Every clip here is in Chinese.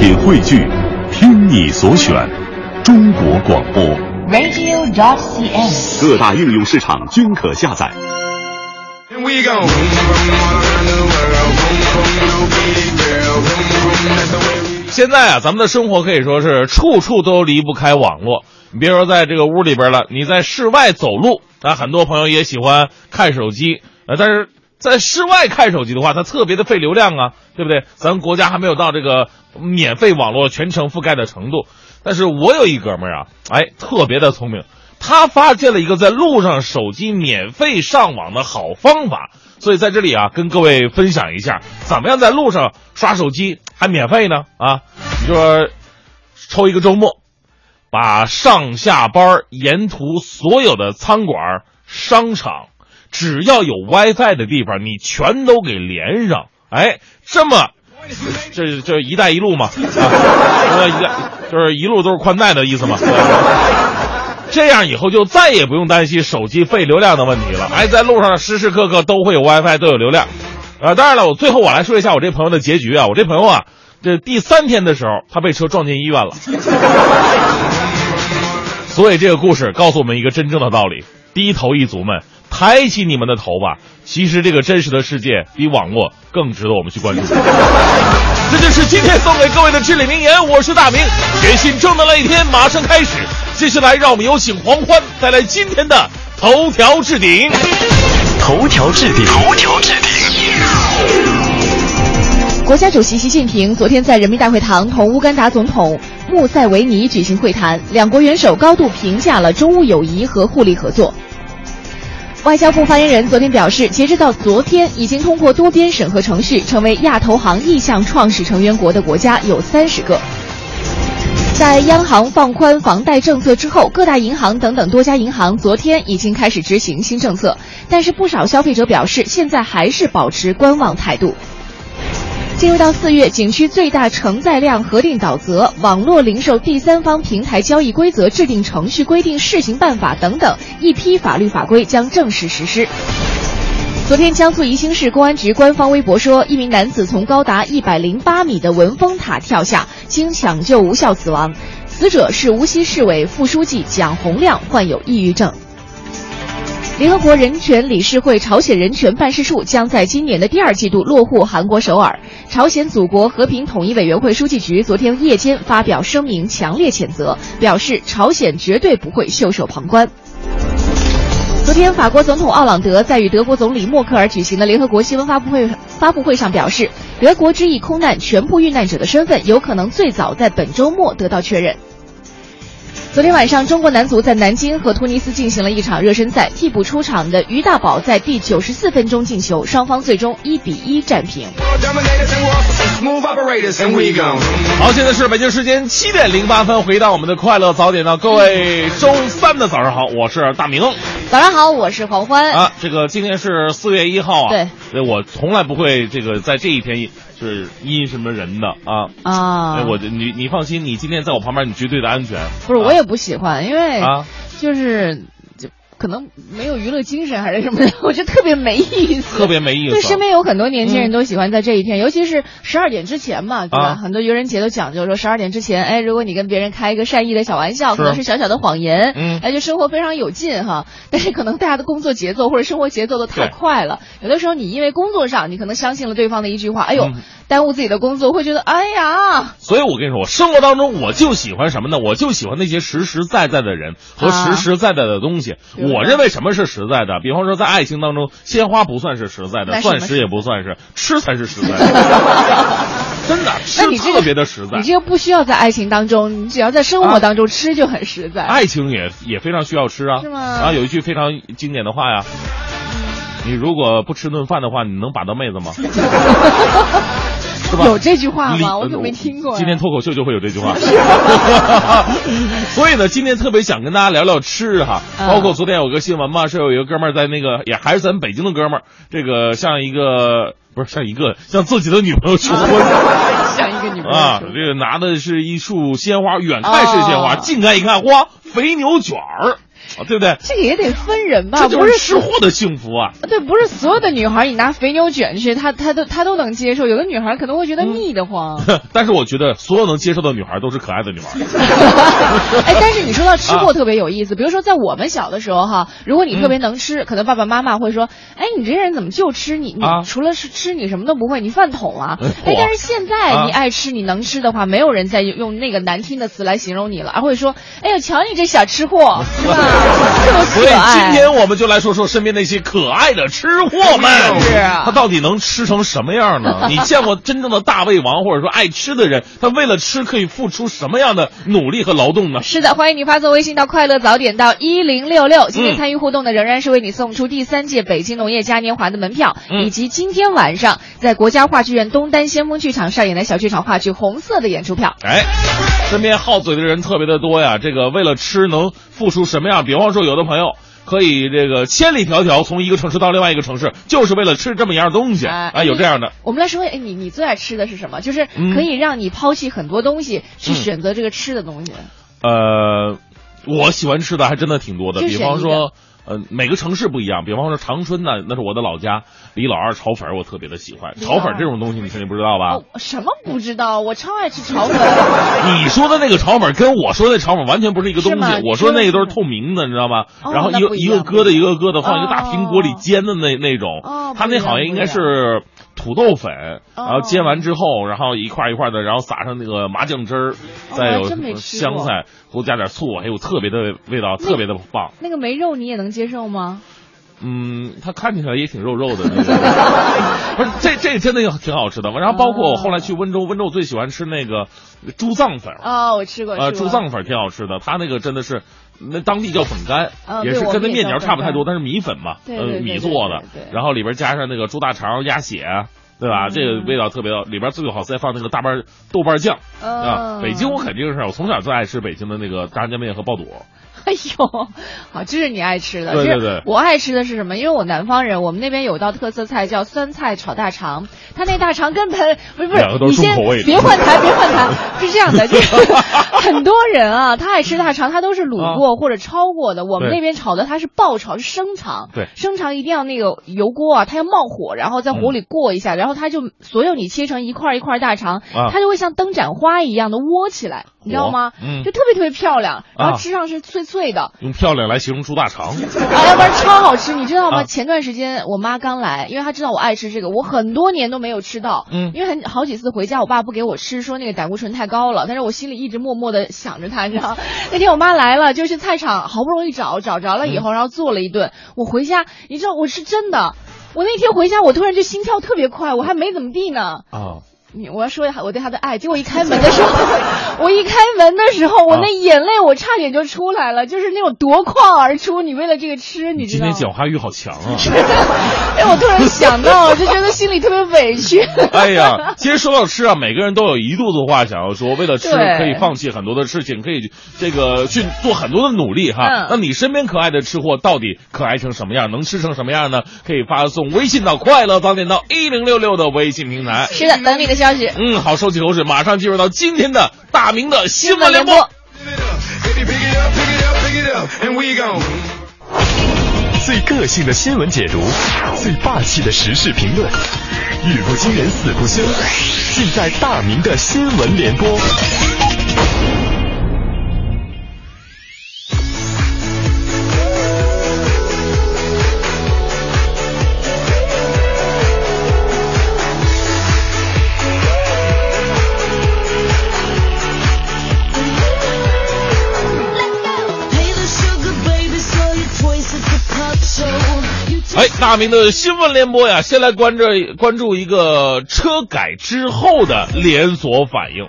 品汇聚，听你所选，中国广播。radio.dot.cn，各大应用市场均可下载。现在啊，咱们的生活可以说是处处都离不开网络。你别说在这个屋里边了，你在室外走路，那很多朋友也喜欢看手机。呃，但是在室外看手机的话，它特别的费流量啊，对不对？咱们国家还没有到这个免费网络全程覆盖的程度。但是我有一哥们儿啊，哎，特别的聪明，他发现了一个在路上手机免费上网的好方法，所以在这里啊，跟各位分享一下，怎么样在路上刷手机还免费呢？啊，你说抽一个周末，把上下班沿途所有的餐馆、商场，只要有 WiFi 的地方，你全都给连上。哎，这么，这这“一带一路”嘛，啊，这一带就是一路都是宽带的意思嘛。这样以后就再也不用担心手机费流量的问题了。哎，在路上时时刻刻都会有 WiFi，都有流量。呃，当然了，我最后我来说一下我这朋友的结局啊。我这朋友啊，这第三天的时候，他被车撞进医院了。所以这个故事告诉我们一个真正的道理：低头一族们，抬起你们的头吧。其实这个真实的世界比网络更值得我们去关注。这就是今天送给各位的至理名言。我是大明，全新正能量一天马上开始。接下来，让我们有请黄欢带来今天的头条置顶。头条置顶，头条置顶。国家主席习近平昨天在人民大会堂同乌干达总统穆塞维尼举行会谈，两国元首高度评价了中乌友谊和互利合作。外交部发言人昨天表示，截止到昨天，已经通过多边审核程序成为亚投行意向创始成员国的国家有三十个。在央行放宽房贷政策之后，各大银行等等多家银行昨天已经开始执行新政策，但是不少消费者表示，现在还是保持观望态度。进入到四月，景区最大承载量核定导则、网络零售第三方平台交易规则制定程序规定试行办法等等一批法律法规将正式实施。昨天，江苏宜兴市公安局官方微博说，一名男子从高达一百零八米的文峰塔跳下，经抢救无效死亡。死者是无锡市委副书记蒋洪亮，患有抑郁症。联合国人权理事会朝鲜人权办事处将在今年的第二季度落户韩国首尔。朝鲜祖国和平统一委员会书记局昨天夜间发表声明，强烈谴责，表示朝鲜绝对不会袖手旁观。昨天，法国总统奥朗德在与德国总理默克尔举行的联合国新闻发布会发布会上表示，德国之翼空难全部遇难者的身份有可能最早在本周末得到确认。昨天晚上，中国男足在南京和突尼斯进行了一场热身赛，替补出场的于大宝在第九十四分钟进球，双方最终一比一战平。好，现在是北京时间七点零八分，回到我们的快乐早点到，各位周三的早上好，我是大明早上好，我是黄欢。啊。这个今天是四月一号啊，对，呃我从来不会这个在这一天是阴什么人的啊。啊哎，我你你放心，你今天在我旁边，你绝对的安全。不是，啊我也不喜欢，因为啊。就是就可能没有娱乐精神还是什么的，我觉得特别没意思，特别没意思对，身边有很多年轻人嗯都喜欢在这一天，尤其是十二点之前嘛，对吧？啊很多愚人节都讲究说十二点之前，哎，如果你跟别人开一个善意的小玩笑，可能是小小的谎言，嗯。哎，就生活非常有劲哈。但是可能大家的工作节奏或者生活节奏都太快了，有的时候你因为工作上你可能相信了对方的一句话，哎呦，嗯。耽误自己的工作，会觉得哎呀，所以我跟你说，我生活当中我就喜欢什么呢？我就喜欢那些实实在在的人和啊。实实在在的东西。我认为什么是实在的？比方说，在爱情当中，鲜花不算是实在的，钻石也不算是，吃才是实在的。真的，吃特别的实在你。这个不需要在爱情当中，你只要在生活当中吃就很实在。爱情也也非常需要吃啊。是吗啊，有一句非常经典的话呀。你如果不吃顿饭的话，你能把到妹子吗？是吧？有这句话吗？我可没听过呀。今天脱口秀就会有这句话。所以呢，今天特别想跟大家聊聊吃哈，嗯包括昨天有个新闻嘛，是有一个哥们儿在那个也还是咱北京的哥们儿，这个像一个不是像一个像自己的女朋友求婚。像一个女朋友啊，这个拿的是一束鲜花，远看是鲜花，哦近看一看，哇，肥牛卷儿。对不对？这个也得分人吧，这就是不是吃货的幸福啊！对，不是所有的女孩，你拿肥牛卷去，她她都她都能接受。有的女孩可能会觉得腻得慌。但是我觉得所有能接受的女孩都是可爱的女孩。哎，但是你说到吃货特别有意思，比如说在我们小的时候哈，如果你特别能吃，可能爸爸妈妈会说，哎，你这人怎么就吃你你啊除了是吃你什么都不会，你饭桶啊。嗯哎，但是现在啊你爱吃你能吃的话，没有人再用那个难听的词来形容你了，而会说，哎呦，瞧你这小吃货，是吧？这么所以。今天我们就来说说身边那些可爱的吃货们，是啊他到底能吃成什么样呢？你见过真正的大胃王或者说爱吃的人，他为了吃可以付出什么样的努力和劳动呢？是的，欢迎你发送微信到快乐早点到一零六六。今天嗯参与互动的仍然是为你送出第三届北京农业嘉年华的门票，嗯以及今天晚上在国家话剧院东单先锋剧场上演的小剧场话剧《红色》的演出票。哎，身边好嘴的人特别的多呀。这个为了吃能付出什么样？比方说，有的朋友可以这个千里迢迢从一个城市到另外一个城市，就是为了吃这么一样东西哎啊，有这样的。我们来说，哎，你你最爱吃的是什么？就是嗯可以让你抛弃很多东西，去嗯选择这个吃的东西。呃，我喜欢吃的还真的挺多的，比方说。呃，每个城市不一样，比方说长春呢，那是我的老家，李老二炒粉儿我特别的喜欢。炒粉儿这种东西你肯定不知道吧？哦，什么不知道？我超爱吃炒粉。你说的那个炒粉跟我说的那炒粉完全不是一个东西。我说的那个都是透明的，你知道吗？哦然后一个一个疙瘩一个疙瘩放一个大哦苹果里煎的那那种。哦它那好像应该是土豆粉，哦然后煎完之后，然后一块一块的，然后撒上那个麻酱汁儿，再有香菜，多加点醋，还有特别的味道，特别的棒。那个没肉你也能接受吗？嗯，它看起来也挺肉肉的那个，不是这这真的挺好吃的。然后包括我后来去温州，温州我最喜欢吃那个猪脏粉啊。哦，我吃过。呃，猪脏粉挺好吃的，它那个真的是，那当地叫粉干，啊也是跟那面条差不太多，但是米粉嘛，呃，米做的然后里边加上那个猪大肠、鸭血，对吧？嗯这个味道特别好，里边最好再放那个大瓣豆瓣酱啊。嗯北京我肯定是，我从小最爱吃北京的那个炸酱面和爆肚。哎呦，好，这是你爱吃的。这对对对我爱吃的是什么？因为我南方人，我们那边有道特色菜叫酸菜炒大肠，它那大肠根本不是不是你先别换台，别换台，是这样的，就是 很多人啊，他爱吃大肠，他都是卤过或者焯过的。我们那边炒的它是爆炒，是生肠，对生肠一定要那个油锅啊，它要冒火，然后在火里过一下，然后它就所有你切成一块一块大肠，啊它就会像灯盏花一样的窝起来，你知道吗？嗯就特别特别漂亮，然后啊吃上是脆脆的。用漂亮来形容猪大肠，啊，要不然超好吃，你知道吗？啊前段时间我妈刚来，因为她知道我爱吃这个，我很多年都没有吃到。嗯因为很好几次回家，我爸不给我吃，说那个胆固醇太高了，但是我心里一直默默的想着她，你知道。那天我妈来了，就是菜场，好不容易找找着了以嗯后，然后做了一顿。我回家，你知道我是真的，我那天回家，我突然就心跳特别快，我还没怎么地呢。啊，你我要说一下我对他的爱，结果一开门的 时候，我一开门的时候，我啊那眼泪我差点就出来了，就是那种夺眶而出。你为了这个吃，你知道吗？今天讲话欲好强啊！哎，我突然想到了，就觉得心里特别委屈。哎呀，其实说到吃啊，每个人都有一肚子话想要说，为了吃可以放弃很多的事情，可以这个去做很多的努力哈。嗯那你身边可爱的吃货到底可爱成什么样，能吃成什么样呢？可以发送微信到快乐早点到一零六六的微信平台。是的，等你的消息。嗯，好，收起口水，马上进入到今天的大明的新闻联播。最个性的新闻解读，最霸气的时事评论，语不惊人死不休，尽在大明的新闻联播。大明的新闻联播呀，先来关注关注一个车改之后的连锁反应。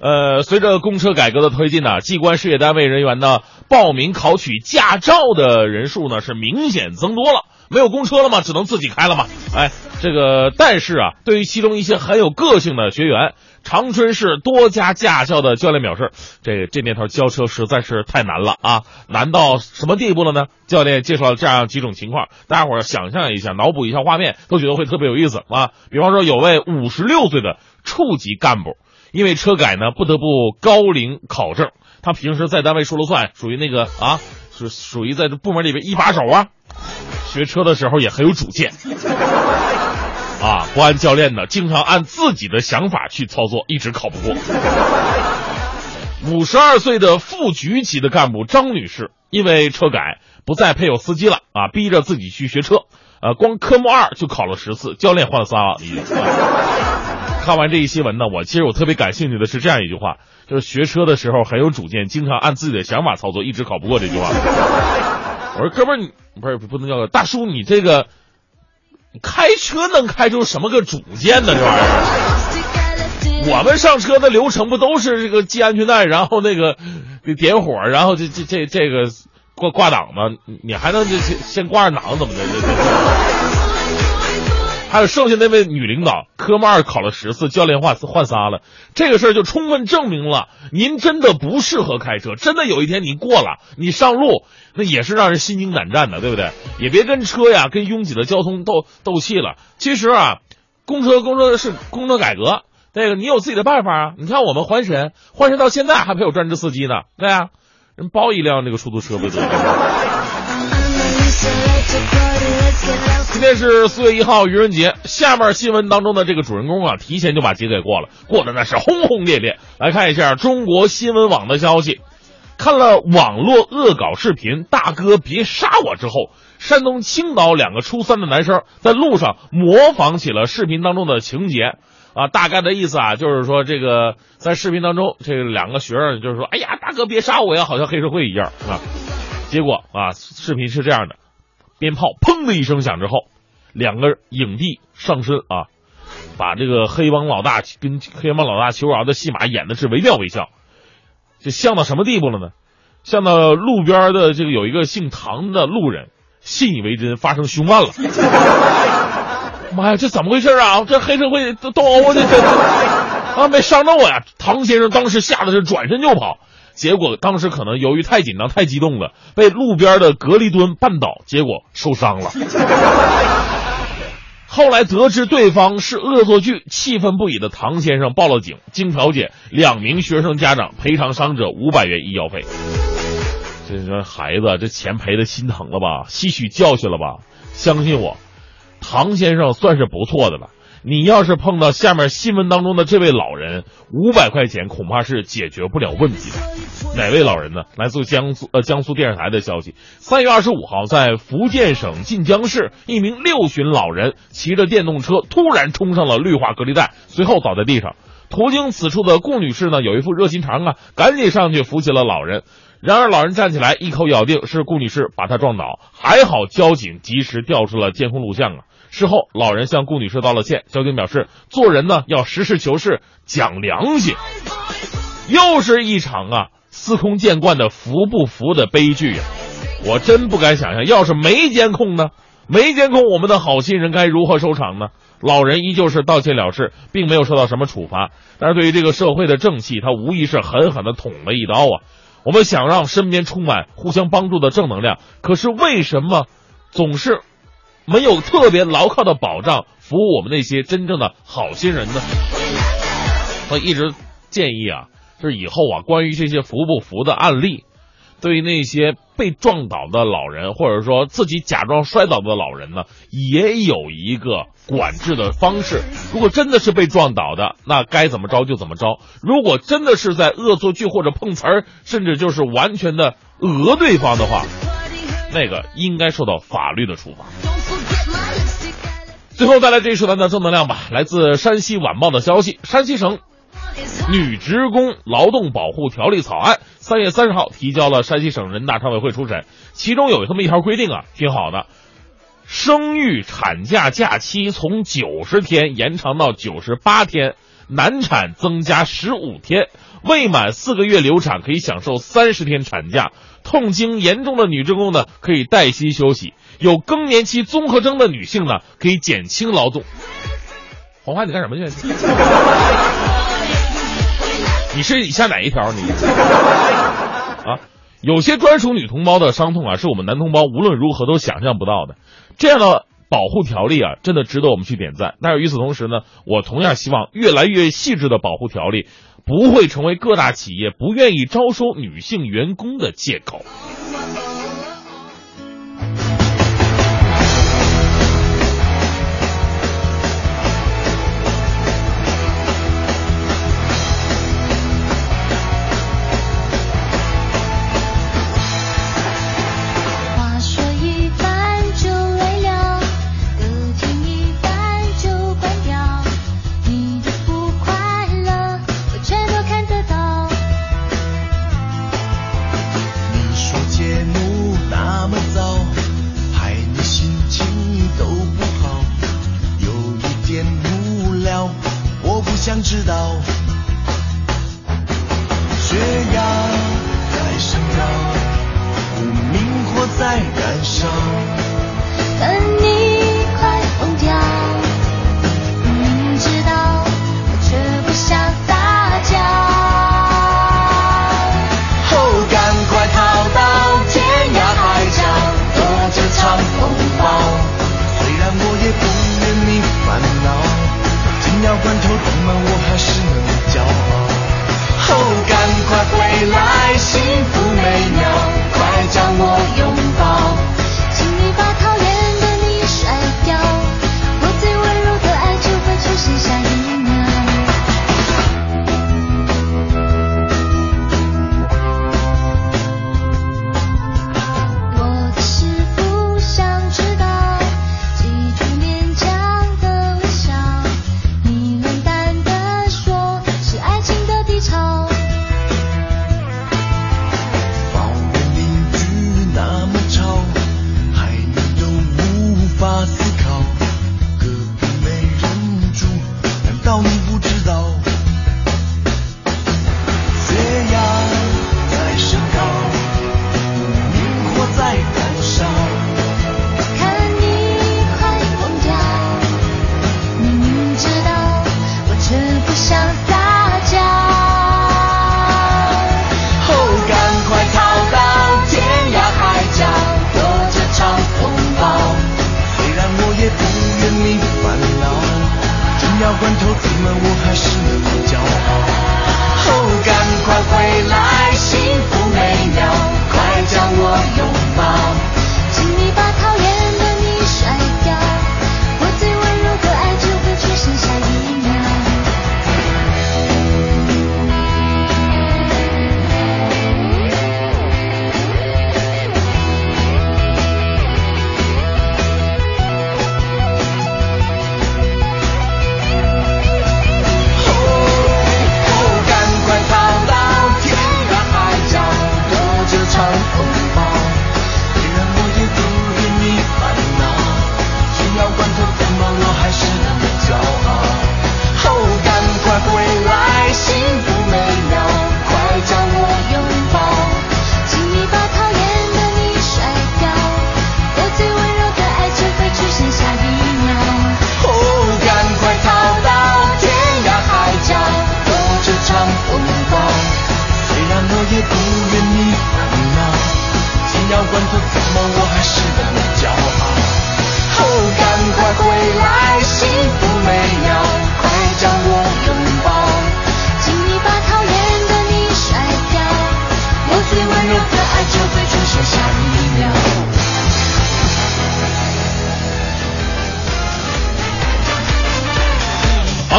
呃，随着公车改革的推进呢，机关事业单位人员呢报名考取驾照的人数呢是明显增多了。没有公车了嘛，只能自己开了嘛。哎，这个但是啊，对于其中一些很有个性的学员，长春市多家驾校的教练表示，这这年头教车实在是太难了啊，难到什么地步了呢？教练介绍了这样几种情况，大家伙想象一下，脑补一下画面，都觉得会特别有意思啊。比方说，有位五十六岁的处级干部，因为车改呢，不得不高龄考证。他平时在单位说了算，属于那个啊，是属于在这部门里边一把手啊。学车的时候也很有主见，啊，不按教练的，经常按自己的想法去操作，一直考不过。五十二岁的副局级的干部张女士，因为车改不再配有司机了啊，逼着自己去学车，呃，光科目二就考了十次，教练换了仨了已经。看完这一新闻呢，我其实我特别感兴趣的是这样一句话，就是学车的时候很有主见，经常按自己的想法操作，一直考不过这句话。我说哥们儿，你不是不能叫大叔，你这个开车能开出什么个主见呢？这玩意儿，我们上车的流程不都是这个系安全带，然后那个 点火，然后这这这这个挂挂档吗？你还能这先先挂上档怎么的？这这。还有剩下那位女领导，科目二考了十次，教练换换仨了。这个事儿就充分证明了，您真的不适合开车。真的有一天你过了，你上路那也是让人心惊胆战的，对不对？也别跟车呀，跟拥挤的交通斗斗气了。其实啊，公车公车是公车改革，那个你有自己的办法啊。你看我们环神，环神到现在还配有专职司机呢，对啊，人包一辆那个出租车不得了。今天是四月一号，愚人节。下面新闻当中的这个主人公啊，提前就把节给过了，过得那是轰轰烈烈。来看一下中国新闻网的消息，看了网络恶搞视频“大哥别杀我”之后，山东青岛两个初三的男生在路上模仿起了视频当中的情节。啊，大概的意思啊，就是说这个在视频当中，这两个学生就是说：“哎呀，大哥别杀我呀！”好像黑社会一样啊。结果啊，视频是这样的。鞭炮砰的一声响之后，两个影帝上身啊，把这个黑帮老大跟黑帮老大求饶的戏码演的是惟妙惟肖，这像到什么地步了呢？像到路边的这个有一个姓唐的路人信以为真，发生凶案了。妈呀，这怎么回事啊？这黑社会斗殴的这啊，没伤着我呀！唐先生当时吓得是转身就跑。结果当时可能由于太紧张、太激动了，被路边的隔离墩绊倒，结果受伤了。后来得知对方是恶作剧，气愤不已的唐先生报了警。经调解，两名学生家长赔偿伤者五百元医药费。这说孩子，这钱赔的心疼了吧？吸取教训了吧？相信我，唐先生算是不错的了。你要是碰到下面新闻当中的这位老人，五百块钱恐怕是解决不了问题的。哪位老人呢？来自江苏呃江苏电视台的消息，三月二十五号，在福建省晋江市，一名六旬老人骑着电动车突然冲上了绿化隔离带，随后倒在地上。途经此处的顾女士呢，有一副热心肠啊，赶紧上去扶起了老人。然而老人站起来，一口咬定是顾女士把他撞倒，还好交警及时调出了监控录像啊。事后，老人向顾女士道了歉。交警表示，做人呢要实事求是，讲良心。又是一场啊司空见惯的扶不扶的悲剧呀！我真不敢想象，要是没监控呢？没监控，我们的好心人该如何收场呢？老人依旧是道歉了事，并没有受到什么处罚。但是对于这个社会的正气，他无疑是狠狠的捅了一刀啊！我们想让身边充满互相帮助的正能量，可是为什么总是？没有特别牢靠的保障，服务我们那些真正的好心人呢。我一直建议啊，就是以后啊，关于这些扶不扶的案例，对于那些被撞倒的老人，或者说自己假装摔倒的老人呢，也有一个管制的方式。如果真的是被撞倒的，那该怎么着就怎么着；如果真的是在恶作剧或者碰瓷儿，甚至就是完全的讹对方的话，那个应该受到法律的处罚。最后带来这一时段的正能量吧。来自山西晚报的消息，山西省女职工劳动保护条例草案三月三十号提交了山西省人大常委会初审，其中有这么一条规定啊，挺好的，生育产假假期从九十天延长到九十八天，难产增加十五天，未满四个月流产可以享受三十天产假，痛经严重的女职工呢可以带薪休息。有更年期综合征的女性呢，可以减轻劳动。黄花，你干什么去？你是以下哪一条？你啊，有些专属女同胞的伤痛啊，是我们男同胞无论如何都想象不到的。这样的保护条例啊，真的值得我们去点赞。但是与此同时呢，我同样希望越来越细致的保护条例，不会成为各大企业不愿意招收女性员工的借口。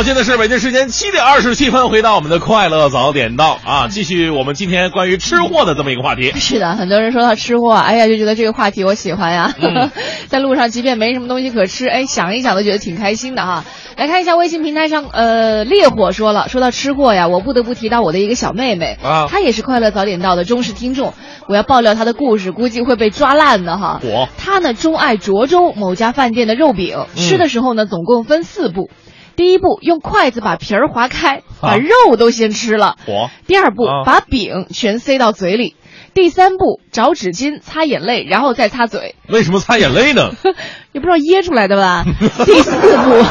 现在是北京时间七点二十七分，回到我们的快乐早点到啊，继续我们今天关于吃货的这么一个话题。是的，很多人说到吃货，哎呀，就觉得这个话题我喜欢呀。嗯 在路上，即便没什么东西可吃，哎，想一想都觉得挺开心的哈。来看一下微信平台上，呃，烈火说了，说到吃货呀，我不得不提到我的一个小妹妹啊她也是快乐早点到的忠实听众。我要爆料她的故事，估计会被抓烂的哈。火她呢钟爱涿州某家饭店的肉饼，嗯吃的时候呢总共分四步。第一步，用筷子把皮儿划开，把啊肉都先吃了。火第二步，啊把饼全塞到嘴里。第三步，找纸巾擦眼泪，然后再擦嘴，为什么擦眼泪呢？也不知道噎出来的吧？第四步，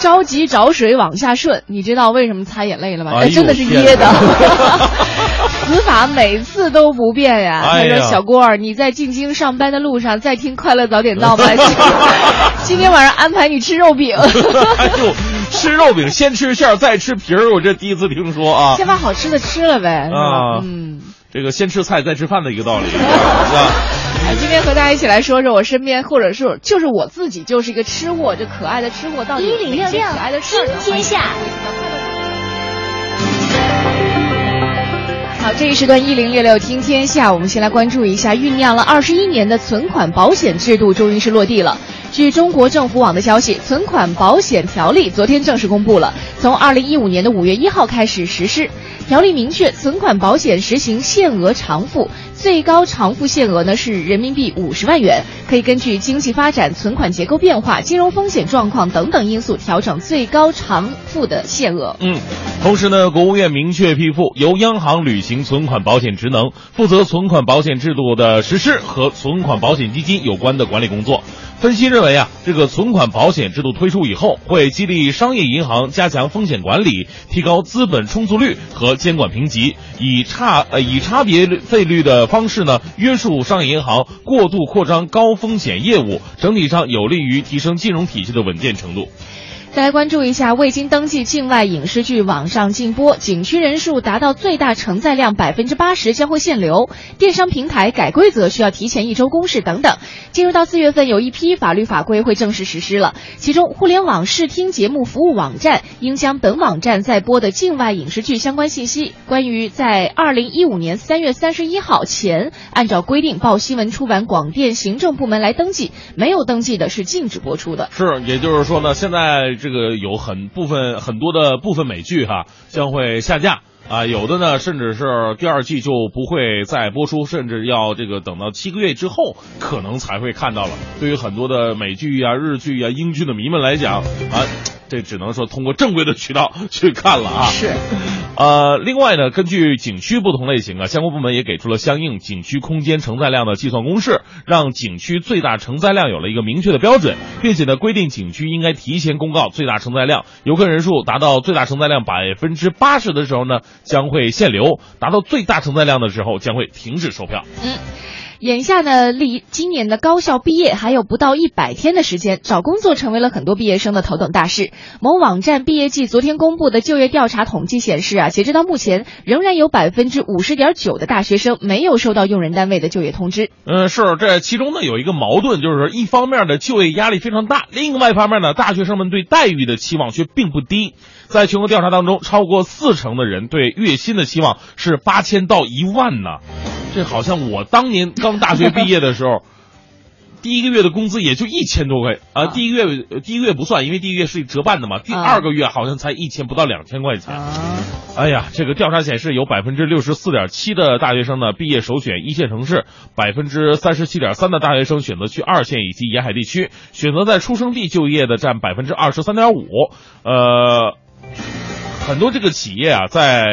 着急找水往下顺，你知道为什么擦眼泪了吗？哎真的是噎的。死法每次都不变呀。他哎呀说：“小郭儿，你在进京上班的路上在听《快乐早点到》吗？今天晚上安排你吃肉饼，哎呦，吃肉饼先吃馅儿再吃皮儿，我这第一次听说啊。先把好吃的吃了呗。是吧啊嗯。”这个先吃菜再吃饭的一个道理，是吧？哎，今天和大家一起来说说我身边，或者是就是我自己，就是一个吃货，这可爱的吃货到底有哪些可爱的事儿呢？听天下好，这一时段一零六六听天下，我们先来关注一下，酝酿了二十一年的存款保险制度终于是落地了。据中国政府网的消息，存款保险条例昨天正式公布了，从二零一五年的五月一号开始实施。条例明确，存款保险实行限额偿付，最高偿付限额呢是人民币五十万元，可以根据经济发展、存款结构变化、金融风险状况等等因素调整最高偿付的限额。嗯，同时呢，国务院明确批复，由央行履行存款保险职能，负责存款保险制度的实施和存款保险基金有关的管理工作。分析认为啊，这个存款保险制度推出以后，会激励商业银行加强风险管理，提高资本充足率和监管评级，以差呃以差别费率的方式呢，约束商业银行过度扩张高风险业务，整体上有利于提升金融体系的稳健程度。再来关注一下，未经登记境外影视剧网上禁播，景区人数达到最大承载量百分之八十将会限流，电商平台改规则需要提前一周公示等等。进入到四月份，有一批法律法规会正式实施了，其中互联网视听节目服务网站应将本网站在播的境外影视剧相关信息，关于在二零一五年三月三十一号前按照规定报新闻出版广电行政部门来登记，没有登记的是禁止播出的。是，也就是说呢，现在这个有很部分很多的部分美剧哈将会下架啊，有的呢甚至是第二季就不会再播出，甚至要这个等到七个月之后可能才会看到了。对于很多的美剧啊、日剧啊、英剧的迷们来讲啊，这只能说通过正规的渠道去看了啊。是。呃，另外呢，根据景区不同类型啊，相关部门也给出了相应景区空间承载量的计算公式，让景区最大承载量有了一个明确的标准，并且呢，规定景区应该提前公告最大承载量，游客人数达到最大承载量百分之八十的时候呢，将会限流；达到最大承载量的时候，将会停止售票。嗯。眼下呢，离今年的高校毕业还有不到一百天的时间，找工作成为了很多毕业生的头等大事。某网站毕业季昨天公布的就业调查统计显示啊，截止到目前，仍然有百分之五十点九的大学生没有收到用人单位的就业通知。嗯，是这其中呢有一个矛盾，就是一方面的就业压力非常大，另外一方面呢，大学生们对待遇的期望却并不低。在全国调查当中，超过四成的人对月薪的期望是八千到一万呢。这好像我当年刚大学毕业的时候，第一个月的工资也就一千多块啊、啊第一个月呃第一个月不算，因为第一个月是折半的嘛。第啊二个月好像才一千不到两千块钱。哎呀，这个调查显示，有百分之六十四点七的大学生呢毕业首选一线城市，百分之三十七点三的大学生选择去二线以及沿海地区，选择在出生地就业的占百分之二十三点五。呃，很多这个企业啊，在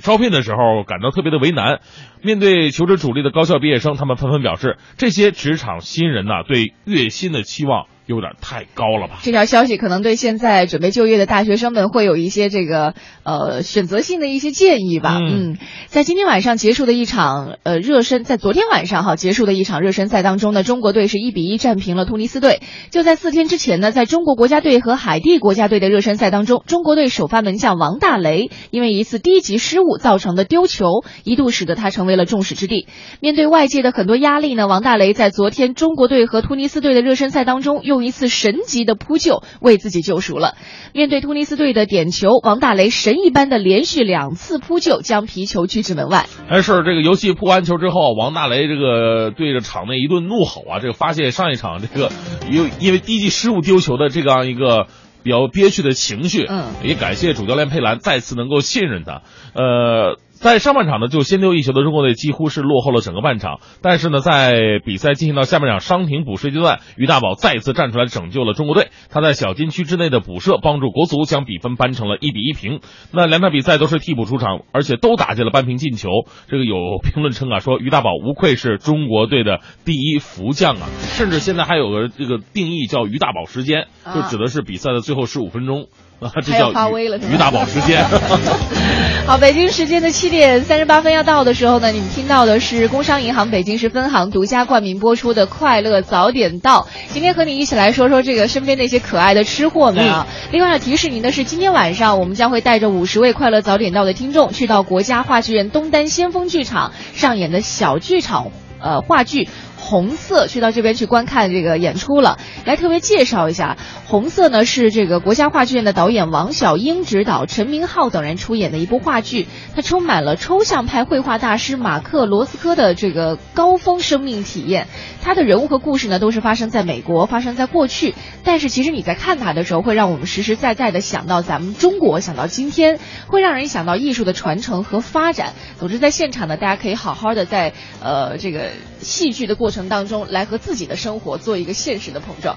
招聘的时候感到特别的为难。面对求职主力的高校毕业生，他们纷纷表示，这些职场新人呐、对月薪的期望有点太高了吧？这条消息可能对现在准备就业的大学生们会有一些这个呃选择性的一些建议吧。嗯在今天晚上结束的一场呃热身，在昨天晚上哈结束的一场热身赛当中呢，中国队是一比一战平了突尼斯队。就在四天之前呢，在中国国家队和海地国家队的热身赛当中，中国队首发门将王大雷因为一次低级失误造成的丢球，一度使得他成为了众矢之的。面对外界的很多压力呢，王大雷在昨天中国队和突尼斯队的热身赛当中又用一次神级的扑救为自己救赎了。面对突尼斯队的点球，王大雷神一般的连续两次扑救，将皮球拒之门外。哎，是这个游戏扑完球之后，王大雷这个对着场内一顿怒吼啊，这个发泄上一场这个因为因为低级失误丢球的这样一个比较憋屈的情绪。嗯也感谢主教练佩兰再次能够信任他。呃，在上半场呢，就先丢一球的中国队几乎是落后了整个半场，但是呢，在比赛进行到下半场伤停补时阶段，于大宝再次站出来拯救了中国队。他在小禁区之内的补射，帮助国足将比分扳成了一比一平。那两场比赛都是替补出场，而且都打进了扳平进球。这个有评论称啊，说于大宝无愧是中国队的第一福将啊，甚至现在还有个这个定义叫于大宝时间，就指的是比赛的最后十五分钟。啊，这还要叫发威了于大宝时间。好，北京时间的七点三十八分要到的时候呢，你们听到的是工商银行北京市分行独家冠名播出的《快乐早点到》。今天和你一起来说说这个身边那些可爱的吃货们啊。另外要提示您的是，今天晚上我们将会带着五十位快乐早点到的听众，去到国家话剧院东单先锋剧场上演的小剧场呃话剧。红色去到这边去观看这个演出了，来特别介绍一下，红色呢是这个国家话剧院的导演王小英执导，陈明昊等人出演的一部话剧，它充满了抽象派绘画大师马克罗斯科的这个高峰生命体验。它的人物和故事呢都是发生在美国，发生在过去，但是其实你在看它的时候，会让我们实实在在的想到咱们中国，想到今天，会让人想到艺术的传承和发展。总之，在现场呢，大家可以好好的在呃这个戏剧的过程当中，来和自己的生活做一个现实的碰撞。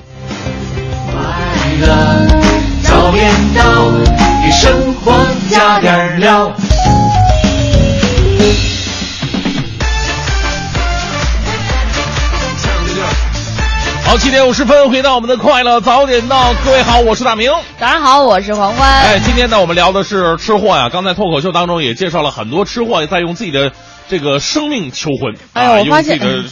快乐早点到，给生活加点料。好，七点五十分，回到我们的快乐早点到，各位好，我是大明。早上好，我是黄欢。哎，今天呢，我们聊的是吃货呀。刚才脱口秀当中也介绍了很多吃货在用自己的这个生命求婚，哎啊我发现用自己的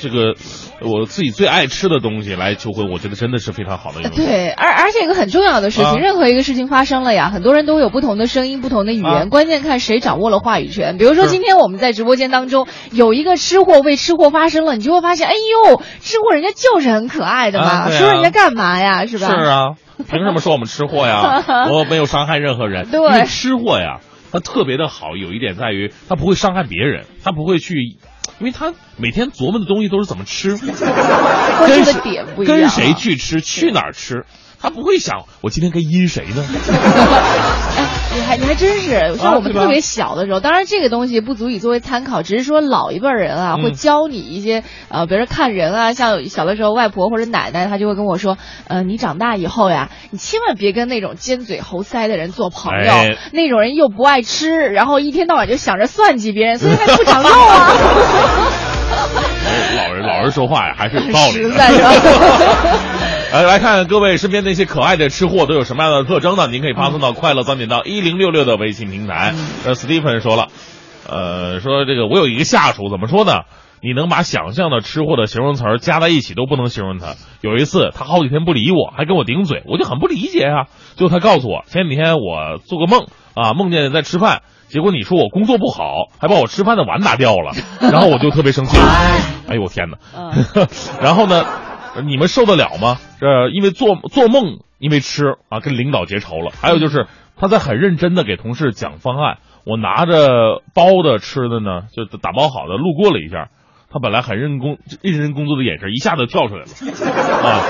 这个我自己最爱吃的东西来求婚，我觉得真的是非常好的一种。对，而而且一个很重要的事情，啊任何一个事情发生了呀，很多人都有不同的声音、不同的语言，啊关键看谁掌握了话语权。比如说今天我们在直播间当中有一个吃货为吃货发声了，你就会发现，哎呦，吃货人家就是很可爱的嘛，说人家干嘛呀，是吧？是啊，凭什么说我们吃货呀？我没有伤害任何人。对吃货呀，他特别的好，有一点在于他不会伤害别人，他不会去。因为他每天琢磨的东西都是怎么吃，点不一样啊。跟谁去吃，去哪儿吃，他不会想我今天该阴谁呢？哎，你还你还真是，像我们特别小的时候，当然这个东西不足以作为参考，只是说老一辈儿人啊、嗯会教你一些呃，比如说看人啊，像小的时候外婆或者奶奶，她就会跟我说，呃，你长大以后呀，你千万别跟那种尖嘴猴腮的人做朋友，哎那种人又不爱吃，然后一天到晚就想着算计别人，所以还不长肉啊。老人老人说话呀，还是有道理的。实在来来看各位身边那些可爱的吃货都有什么样的特征呢？您可以发送到快乐早点到一零六六的微信平台。呃，史蒂芬说了，呃，说这个我有一个下属，怎么说呢？你能把想象的吃货的形容词儿加在一起都不能形容他。有一次他好几天不理我，还跟我顶嘴，我就很不理解啊。最后他告诉我，前几天我做个梦啊，梦见在吃饭，结果你说我工作不好，还把我吃饭的碗打掉了，然后我就特别生气。哎呦我天哪！嗯 然后呢，你们受得了吗？这因为做做梦，因为吃啊，跟领导结仇了。还有就是他在很认真的给同事讲方案，我拿着包的吃的呢，就打包好的，路过了一下，他本来很认工认真工作的眼神一下子跳出来了啊，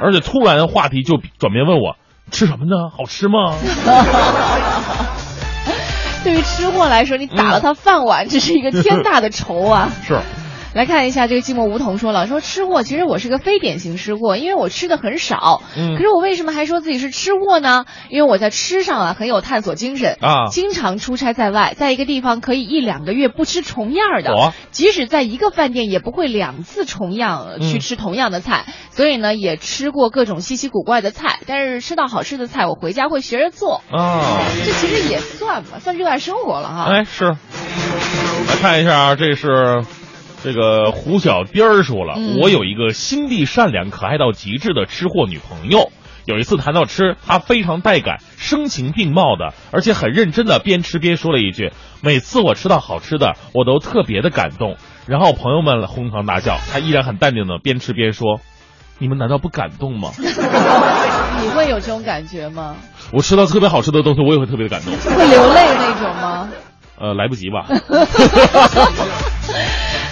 而且突然话题就转变问我吃什么呢？好吃吗？对于吃货来说，你打了他饭碗，这是一个天大的仇啊！是。来看一下这个寂寞梧桐说了，说吃货其实我是个非典型吃货，因为我吃的很少。嗯可是我为什么还说自己是吃货呢？因为我在吃上啊很有探索精神啊经常出差在外，在一个地方可以一两个月不吃重样的，嚯即使在一个饭店也不会两次重样呃去嗯吃同样的菜。所以呢，也吃过各种稀奇古怪的菜，但是吃到好吃的菜，我回家会学着做。啊。这其实也算吧，算热爱生活了哈。哎，是。来看一下啊，这是这个胡小丁儿说了，嗯我有一个心地善良、可爱到极致的吃货女朋友。有一次谈到吃，她非常带感，声情并茂的，而且很认真的边吃边说了一句：“每次我吃到好吃的，我都特别的感动。”然后朋友们哄堂大笑，她依然很淡定的边吃边说：“你们难道不感动吗？你会有这种感觉吗？我吃到特别好吃的东西，我也会特别的感动。会流泪那种吗？呃，来不及吧？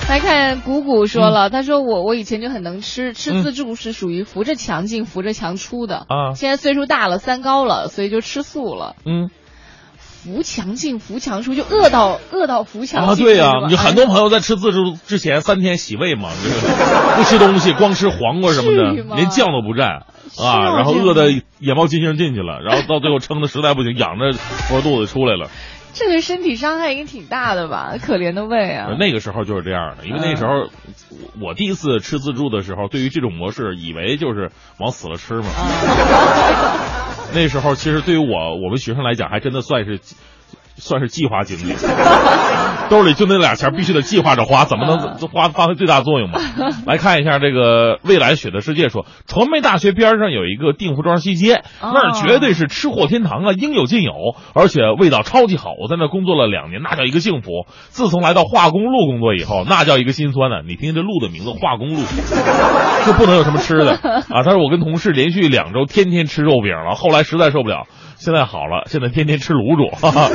来看谷谷说嗯。了，他说我我以前就很能吃，吃自助是属于扶着墙进扶着墙出的。啊。现在岁数大了，三高了，所以就吃素了。嗯。扶墙进扶墙出，就饿到饿到扶墙啊，对呀、是吧？你很多哎朋友在吃自助之前三天洗胃嘛，就是不吃东西，光吃黄瓜什么的，连酱都不蘸啊，啊然后饿得眼冒金星进去了，然后到最后撑的实在不行，仰着戳肚子出来了。这个身体伤害应该挺大的吧？可怜的胃啊！那个时候就是这样的，因为那时候我我第一次吃自助的时候，对于这种模式，以为就是往死了吃嘛。那时候其实对于我我们学生来讲，还真的算是算是计划经济，兜里就那俩钱，必须得计划着花，怎么能花发挥最大作用嘛？来看一下这个未来雪的世界说，传媒大学边上有一个定福庄西街，哦那儿绝对是吃货天堂啊，应有尽有，而且味道超级好。我在那工作了两年，那叫一个幸福。自从来到化工路工作以后，那叫一个心酸呢、你听这路的名字，化工路，就不能有什么吃的啊？他说我跟同事连续两周天天吃肉饼了，后来实在受不了，现在好了，现在天天吃卤煮，哈哈。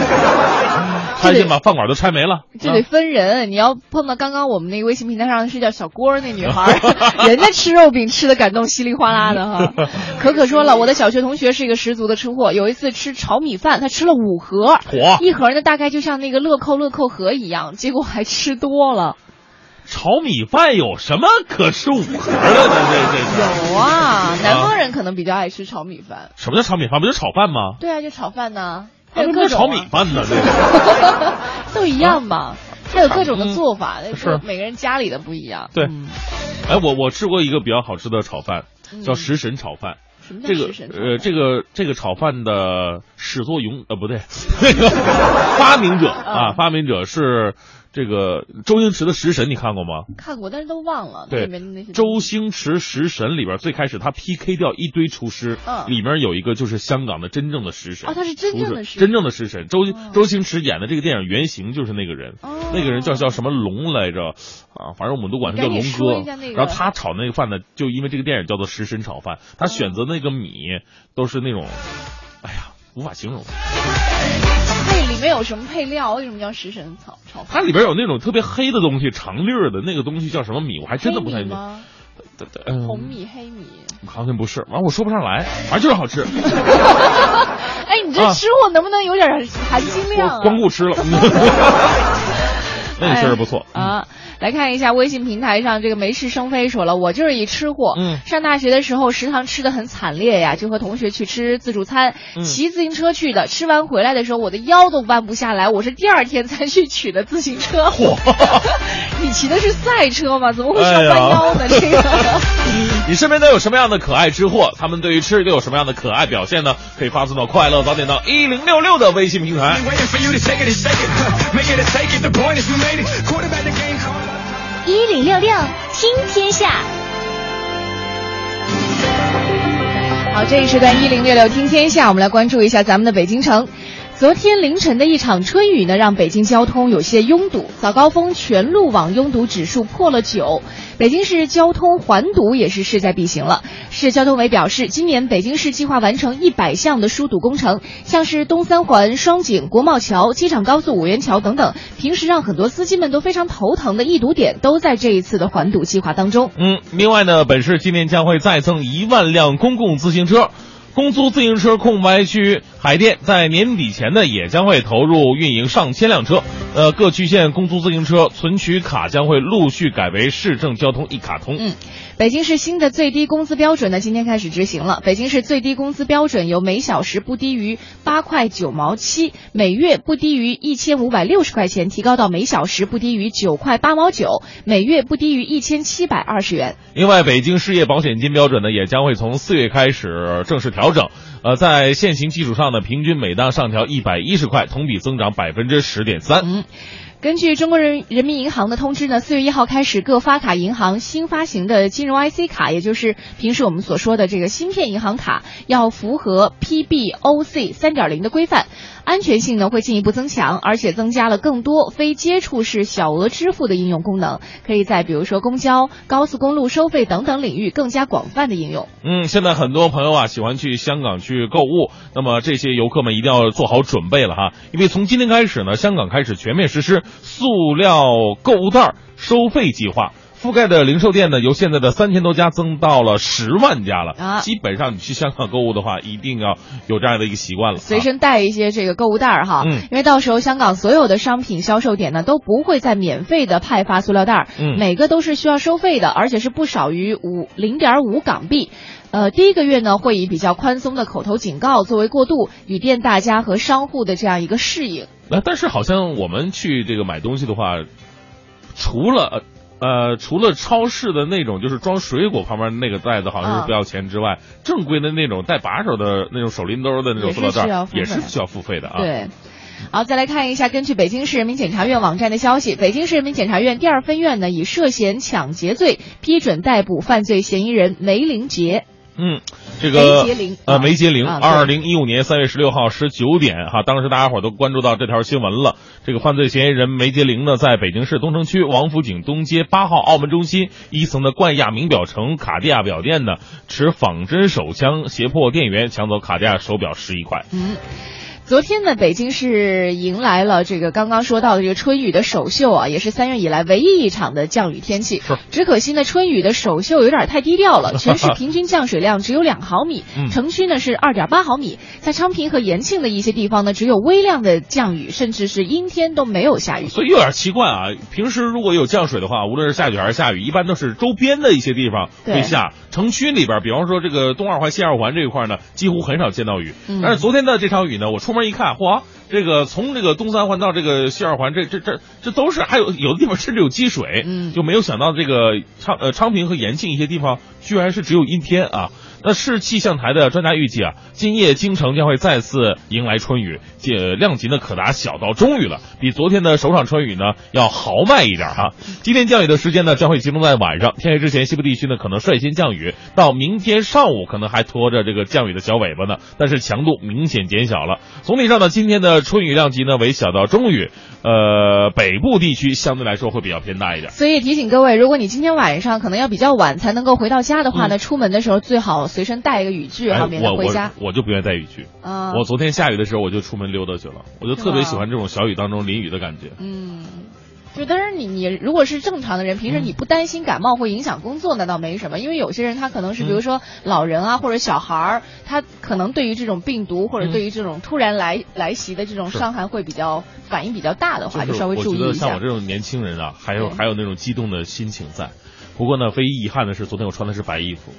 拆迁把饭馆都拆没了。这得分人，你要碰到刚刚我们那个微信平台上是叫小郭那女孩，人家吃肉饼吃的感动稀里哗啦的哈。可可说了，我的小学同学是一个十足的吃货，有一次吃炒米饭，他吃了五盒，嚯一盒呢大概就像那个乐扣乐扣盒一样，结果还吃多了。炒米饭有什么可吃五盒的呢？这这这有啊，南方人可能比较爱吃炒米饭。什么叫炒米饭？不就炒饭吗？对啊，就炒饭呢，还有各种、啊、炒米饭呢？这个都一样吧。还有各种的做法，那是每个人家里的不一样。对哎，我我吃过一个比较好吃的炒饭，叫食神炒饭。什么叫食神呃，这个这个炒饭的始作俑呃不对，那个发明者啊，发明者是这个周星驰的食神，你看过吗？看过，但是都忘了对里面的那些周星驰食神里边最开始他 PK 掉一堆厨师，嗯里面有一个就是香港的真正的食神哦他是真正的食神真正的食神。周哦周星驰演的这个电影原型就是那个人，哦那个人叫叫什么龙来着啊，反正我们都管他叫龙哥那。个然后他炒那个饭呢，就因为这个电影叫做食神炒饭，他选择那个米都是那种，哎呀，无法形容。那里面有什么配料？为什么叫食神炒炒饭？它里边有那种特别黑的东西，长粒儿的那个东西叫什么米？我还真的不太清楚。黑米吗？嗯红米、黑米。好像不是，完我说不上来，反正就是好吃。哎，你这啊吃货能不能有点含金量啊？光顾吃了，那确实不错。哎啊。来看一下微信平台上这个没事生非说了，我就是一吃货。嗯上大学的时候食堂吃的很惨烈呀，就和同学去吃自助餐，嗯骑自行车去的。吃完回来的时候，我的腰都弯不下来，我是第二天才去取的自行车。你骑的是赛车吗？怎么会伤哎呀弯腰呢？这个。你身边都有什么样的可爱吃货他们对于吃又有什么样的可爱表现呢？可以发送到快乐早点到一零六六的微信平台。一零六六听天下。好这一时段一零六六听天下我们来关注一下咱们的北京城。昨天凌晨的一场春雨呢，让北京交通有些拥堵，早高峰全路网拥堵指数破了九。北京市交通环堵也是势在必行了。市交通委表示，今年北京市计划完成一百项的疏堵工程，像是东三环、双井、国贸桥、机场高速五元桥等等，平时让很多司机们都非常头疼的易堵点，都在这一次的环堵计划当中。嗯，另外呢，本市今年将会再赠一万辆公共自行车。公租自行车空白区海淀在年底前呢，也将会投入运营上千辆车。呃，各区县公租自行车存取卡将会陆续改为市政交通一卡通。嗯，北京市新的最低工资标准呢，今天开始执行了。北京市最低工资标准由每小时不低于八块九毛七，每月不低于一千五百六十块钱，提高到每小时不低于九块八毛九，每月不低于一千七百二十元。另外，北京失业保险金标准呢，也将会从四月开始正式调整。呃，在现行基础上呢，平均每档上调一百一十块，同比增长百分之十点三。嗯。根据中国人人民银行的通知呢，四月一号开始，各发卡银行新发行的金融 IC 卡，也就是平时我们所说的这个芯片银行卡，要符合 PBOC 三点零的规范。安全性呢会进一步增强，而且增加了更多非接触式小额支付的应用功能，可以在比如说公交、高速公路收费等等领域更加广泛的应用。嗯，现在很多朋友啊喜欢去香港去购物，那么这些游客们一定要做好准备了哈，因为从今天开始呢，香港开始全面实施塑料购物袋收费计划。覆盖的零售店呢，由现在的三千多家增到了十万家了。啊基本上你去香港购物的话，一定要有这样的一个习惯了。随身带一些这个购物袋儿哈，嗯因为到时候香港所有的商品销售点呢都不会再免费的派发塑料袋儿，嗯每个都是需要收费的，而且是不少于五零点五港币。呃，第一个月呢会以比较宽松的口头警告作为过渡，以便大家和商户的这样一个适应。那，但是好像我们去这个买东西的话，除了呃除了超市的那种就是装水果旁边那个袋子好像啊是不要钱之外，正规的那种带把手的那种手拎兜的那种塑料袋也也是需要付费的啊。对。好，再来看一下，根据北京市人民检察院网站的消息，北京市人民检察院第二分院呢，以涉嫌抢劫罪批准逮捕犯罪嫌疑人梅林杰。嗯，这个呃啊梅杰林，啊对二零一五年三月十六号十九点哈，当时大家伙都关注到这条新闻了。这个犯罪嫌疑人梅杰玲呢，在北京市东城区王府井东街八号澳门中心一层的冠亚名表城卡地亚表店呢，持仿真手枪胁迫店员抢走卡地亚手表十一块。嗯，昨天呢，北京市迎来了这个刚刚说到的这个春雨的首秀啊，也是三月以来唯一一场的降雨天气是。只可惜呢，春雨的首秀有点太低调了，全市平均降水量只有两毫米 嗯，城区呢是二点八毫米，在昌平和延庆的一些地方呢，只有微量的降雨，甚至是阴天都没有下雨。所以有点奇怪啊！平时如果有降水的话，无论是下雨还是下雨，一般都是周边的一些地方会下。城区里边，比方说这个东二环、西二环这一块呢，几乎很少见到雨。嗯但是昨天的这场雨呢，我出门一看，嚯，这个从这个东三环到这个西二环，这这这这都是还有有的地方甚至有积水。嗯就没有想到这个昌呃昌平和延庆一些地方居然是只有阴天啊。那市气象台的专家预计啊，今夜京城将会再次迎来春雨，这量级呢可达小到中雨了，比昨天的首场春雨呢要豪迈一点哈、今天降雨的时间呢将会集中在晚上，天黑之前西部地区呢可能率先降雨，到明天上午可能还拖着这个降雨的小尾巴呢，但是强度明显减小了。总体上呢，今天的春雨量级呢为小到中雨，呃，北部地区相对来说会比较偏大一点。所以提醒各位，如果你今天晚上可能要比较晚才能够回到家的话呢，出门的时候最好随身带一个雨具哈，嗯哎，免得我回家。我我就不愿意带雨具。啊，我昨天下雨的时候，我就出门溜达去了，我就特别喜欢这种小雨当中淋雨的感觉。嗯，就当然你你如果是正常的人，平时你不担心感冒会影响工作，那倒没什么。因为有些人他可能是比如说老人啊或者小孩儿，他可能对于这种病毒或者嗯对于这种突然来来袭的这种伤寒会比较反应比较大的话，就就是稍微注意一下我觉得像我。这种年轻人啊，还有还有那种激动的心情在。不过呢，唯一遗憾的是，昨天我穿的是白衣服，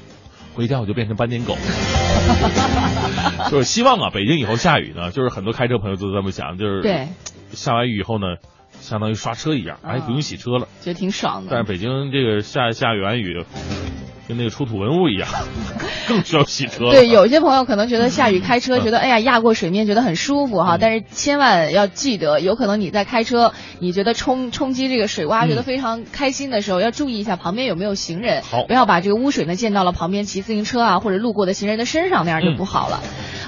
回家我就变成斑点狗。就是希望啊，北京以后下雨呢，就是很多开车朋友都这么想，就是对，下完雨以后呢，相当于刷车一样，哎，啊不用洗车了。觉得挺爽的。但是北京这个下下完雨，跟那个出土文物一样，更需要洗车。对，有些朋友可能觉得下雨开车，觉得哎呀压过水面觉得很舒服哈，嗯。但是千万要记得，有可能你在开车，你觉得冲冲击这个水洼嗯。觉得非常开心的时候，要注意一下旁边有没有行人，好。不要把这个污水呢溅到了旁边骑自行车啊或者路过的行人的身上，那样就嗯。不好了。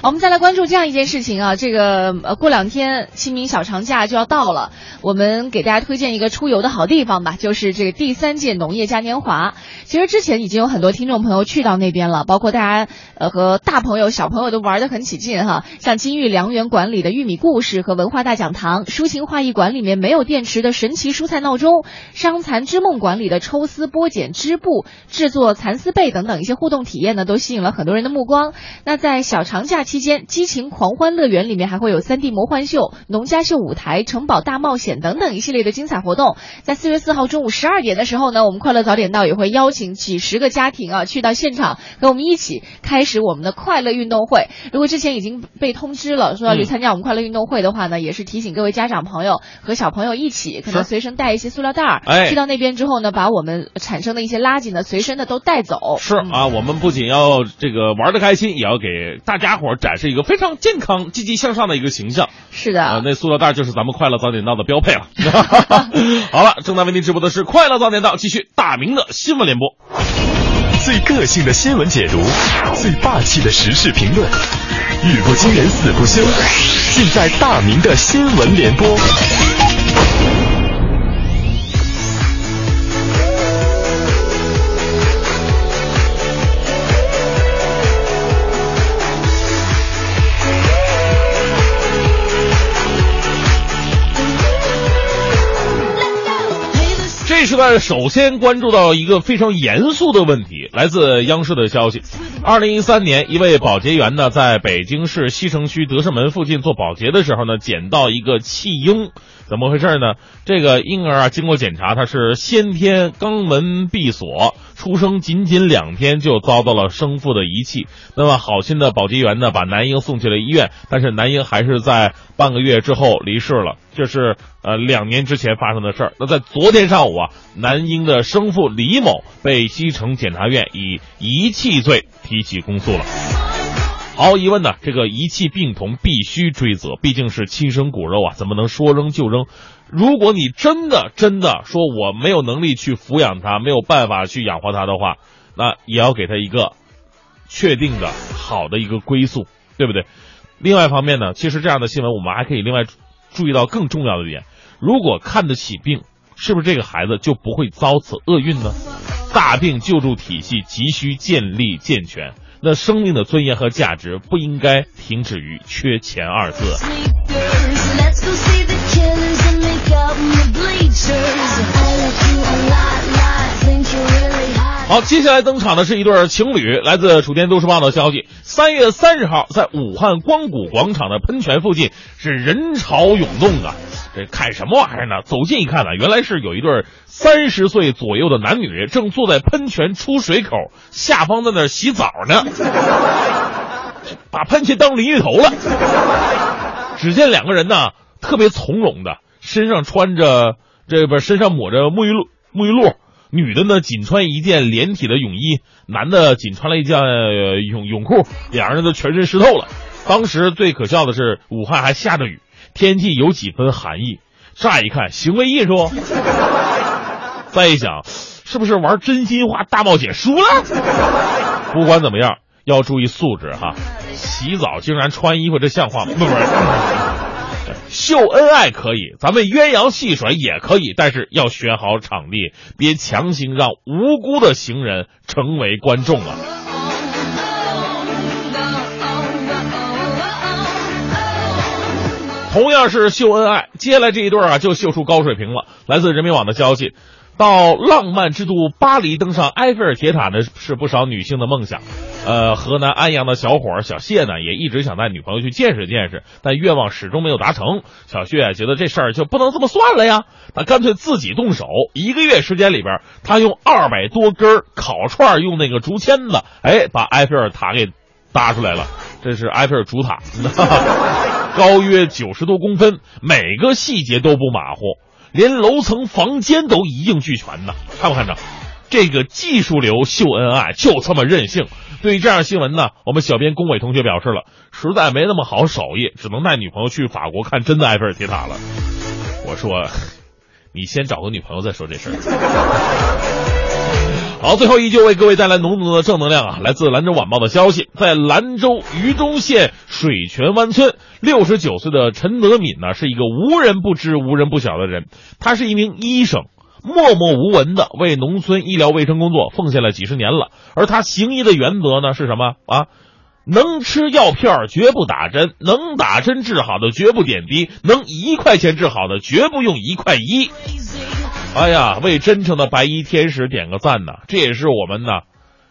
我们再来关注这样一件事情啊，这个呃过两天清明小长假就要到了，我们给大家推荐一个出游的好地方吧，就是这个第三届农业嘉年华。其实之前已经有很多听众朋友去到那边了，包括大家呃和大朋友、小朋友都玩得很起劲哈。像金玉良缘馆里的玉米故事和文化大讲堂，抒情画意馆里面没有电池的神奇蔬菜闹钟，伤残之梦馆里的抽丝剥茧织布、制作蚕丝被等等一些互动体验呢，都吸引了很多人的目光。那在小长假期间，激情狂欢乐园里面还会有 3D 魔幻秀、农家秀舞台、城堡大冒险等等一系列的精彩活动。在四月四号中午十二点的时候呢，我们快乐早点到也会邀请几十个家庭啊去到现场，和我们一起开始我们的快乐运动会。如果之前已经被通知了说要去嗯参加我们快乐运动会的话呢，也是提醒各位家长朋友和小朋友一起，可能随身带一些塑料袋儿，哎去到那边之后呢，把我们产生的一些垃圾呢随身的都带走。嗯是啊，我们不仅要这个玩的开心，也要给大家伙儿展示一个非常健康、积极向上的一个形象。是的。啊，那塑料袋就是咱们快乐早点到的标配了。好了，正在为您直播的是快乐早点到，继续大明的新闻联播。最个性的新闻解读，最霸气的时事评论，语不惊人死不休，尽在大明的新闻联播。这时段首先关注到一个非常严肃的问题，来自央视的消息：，二零一三年，一位保洁员呢，在北京市西城区德胜门附近做保洁的时候呢，捡到一个弃婴，怎么回事呢？这个婴儿啊，经过检查，他是先天肛门闭锁，出生仅仅两天就遭到了生父的遗弃。那么好心的保洁员呢，把男婴送去了医院，但是男婴还是在半个月之后离世了。这是呃两年之前发生的事儿。那在昨天上午啊，男婴的生父李某被西城检察院以遗弃罪提起公诉了。毫无疑问呢，这个遗弃病童必须追责，毕竟是亲生骨肉啊，怎么能说扔就扔？如果你真的真的说我没有能力去抚养他，没有办法去养活他的话，那也要给他一个确定的好的一个归宿，对不对？另外一方面呢，其实这样的新闻我们还可以另外注意到更重要的一点：如果看得起病，是不是这个孩子就不会遭此厄运呢？大病救助体系急需建立健全，那生命的尊严和价值不应该停止于缺钱二字。好，接下来登场的是一对情侣。来自楚天都市报的消息，三月三十号，在武汉光谷广场的喷泉附近是人潮涌动啊！这看什么玩意儿呢？走近一看呢，原来是有一对三十岁左右的男女正坐在喷泉出水口下方在那洗澡呢，把喷泉当淋浴头了。只见两个人呢，特别从容的，身上穿着这不身上抹着沐浴露，沐浴露。女的呢，仅穿一件连体的泳衣，男的仅穿了一件泳泳裤，两人都全身湿透了。当时最可笑的是，武汉还下着雨，天气有几分寒意。乍一看，行为艺术。再一想，是不是玩真心话大冒险输了？不管怎么样，要注意素质哈。洗澡竟然穿衣服，这像话吗？不不是。秀恩爱可以，咱们鸳鸯戏水也可以，但是要选好场地，别强行让无辜的行人成为观众啊！同样是秀恩爱，接下来这一对啊就秀出高水平了。来自人民网的消息，到浪漫之都巴黎登上埃菲尔铁塔呢，是不少女性的梦想。呃，河南安阳的小伙儿小谢呢，也一直想带女朋友去见识见识，但愿望始终没有达成。小谢觉得这事儿就不能这么算了呀，他干脆自己动手。一个月时间里边，他用二百多根烤串用那个竹签子，哎，把埃菲尔塔给搭出来了。这是埃菲尔主塔，高约九十多公分，每个细节都不马虎，连楼层房间都一应俱全呢。看不看着？这个技术流秀恩爱就这么任性。对于这样新闻呢，我们小编龚伟同学表示了，实在没那么好手艺，只能带女朋友去法国看真的埃菲尔铁塔了。我说，你先找个女朋友再说这事儿。好，最后依旧为各位带来浓浓的正能量啊！来自兰州晚报的消息，在兰州榆中县水泉湾村，六十九岁的陈德敏呢，是一个无人不知、无人不晓的人。他是一名医生，默默无闻的为农村医疗卫生工作奉献了几十年了。而他行医的原则呢是什么啊？能吃药片绝不打针，能打针治好的绝不点滴，能一块钱治好的绝不用一块一。哎呀，为真诚的白衣天使点个赞呐！这也是我们呢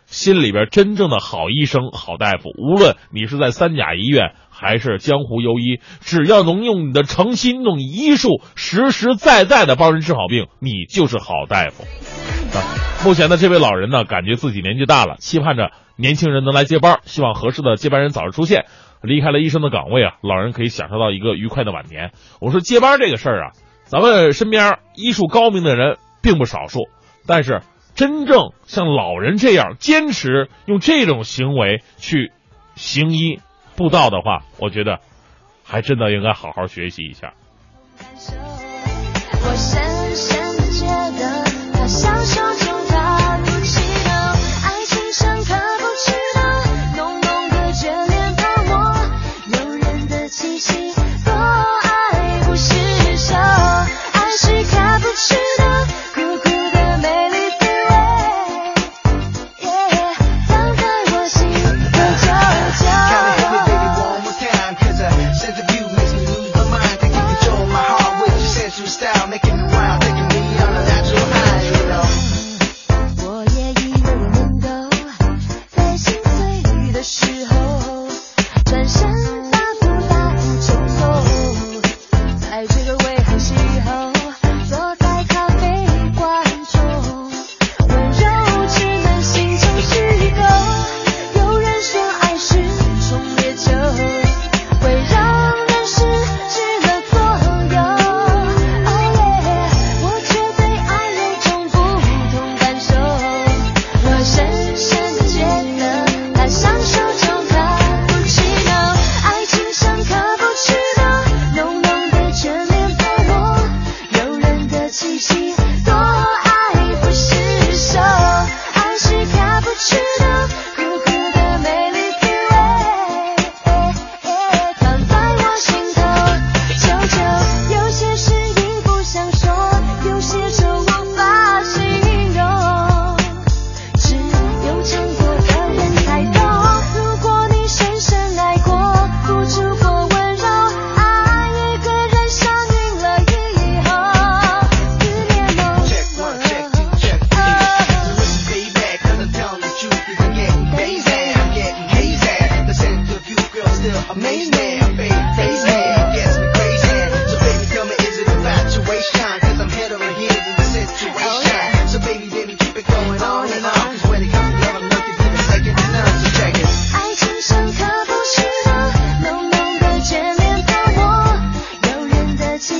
心里边真正的好医生、好大夫。无论你是在三甲医院还是江湖游医，只要能用你的诚心、用医术，实实在在的帮人治好病，你就是好大夫。目前呢，这位老人呢，感觉自己年纪大了，期盼着年轻人能来接班，希望合适的接班人早日出现。离开了医生的岗位啊，老人可以享受到一个愉快的晚年。我说接班这个事儿啊。咱们身边医术高明的人并不少数，但是真正像老人这样坚持用这种行为去行医布道的话，我觉得还真的应该好好学习一下。我深深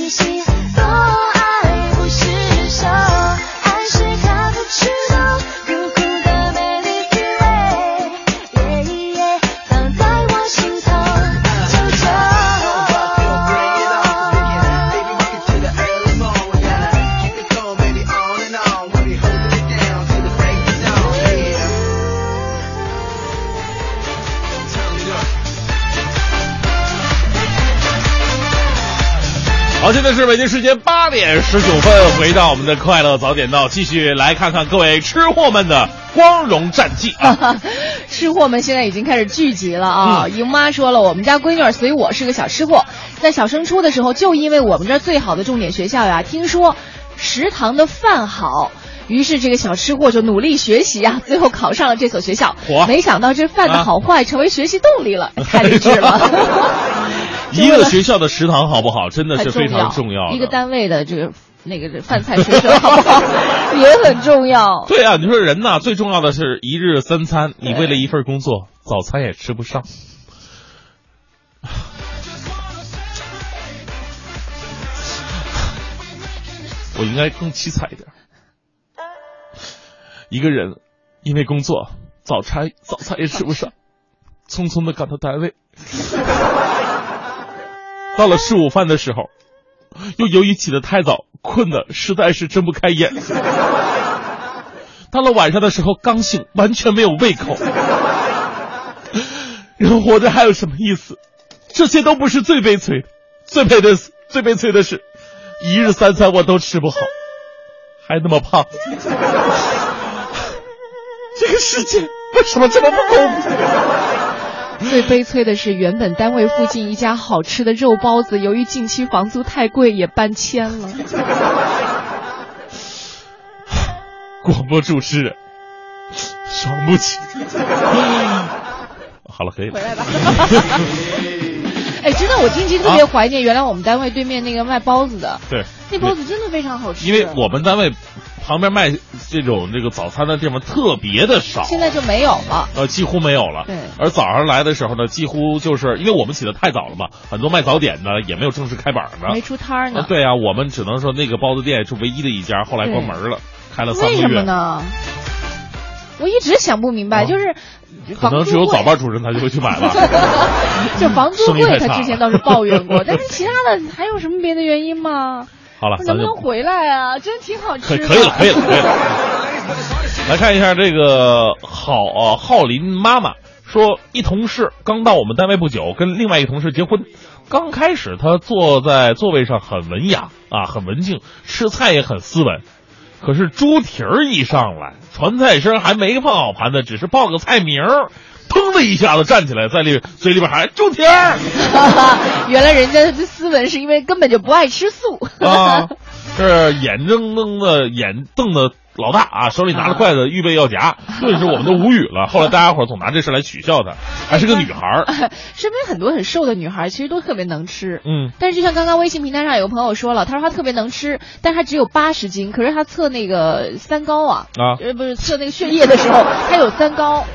人是北京时间八点十九分，回到我们的快乐早点到，继续来看看各位吃货们的光荣战绩啊！吃货们现在已经开始聚集了啊！嗯莹妈说了，我们家闺女儿随我是个小吃货，在小升初的时候，就因为我们这儿最好的重点学校呀，听说食堂的饭好。于是这个小吃货就努力学习啊，最后考上了这所学校嚯。没想到这饭的啊好坏成为学习动力了，太励志了。一个学校的食堂好不好，真的是非常重要的。一个单位的这个那个饭菜水准好不好 也很重要。对啊，你说人呐，最重要的是一日三餐，你为了一份工作，早餐也吃不上。我应该更凄惨一点。一个人因为工作，早餐早餐也吃不上，匆匆的赶到单位，到了吃午饭的时候，又由于起得太早，困得实在是睁不开眼。到了晚上的时候，刚醒，完全没有胃口。人活着还有什么意思？这些都不是最悲催的，最悲的最悲催的是，一日三餐我都吃不好，还那么胖。这个世界为什么这么不公平？最悲催的是，原本单位附近一家好吃的肉包子，由于近期房租太贵，也搬迁了。广播主持人，伤不起。好了，可以了。回来吧。哎，真的，我近期特别怀念原来我们单位对面那个卖包子的，对，那包子真的非常好吃。因为我们单位旁边卖这种这个早餐的地方特别的少，现在就没有了。呃几乎没有了。对而早上来的时候呢，几乎就是因为我们起得太早了嘛，很多卖早点的也没有正式开板呢。没出摊呢。对啊，我们只能说那个包子店是唯一的一家，后来关门了，开了三个月。为什么呢？我一直想不明白，啊就是可能只有早班主任他就会去买吧。就房租贵，他之前倒是抱怨过，但是其他的还有什么别的原因吗？好了，能不能回来啊？真挺好吃的。可可以了，可以了，可以了。来看一下这个郝啊浩林妈妈说，一同事刚到我们单位不久，跟另外一个同事结婚。刚开始他坐在座位上很文雅啊，很文静，吃菜也很斯文。可是猪蹄儿一上来，传菜声还没放好盘子，只是报个菜名儿，腾的一下子站起来，在里嘴里边喊猪蹄儿。原来人家的斯文是因为根本就不爱吃素。啊，是眼睁睁的眼瞪的老大啊，手里拿着筷子预备要夹，顿时我们都无语了。后来大家伙总拿这事来取笑他，还是个女孩儿。身边很多很瘦的女孩其实都特别能吃。嗯，但是就像刚刚微信平台上有个朋友说了，他说他特别能吃，但他只有八十斤，可是他测那个三高啊，啊呃不是测那个血液的时候，他有三高。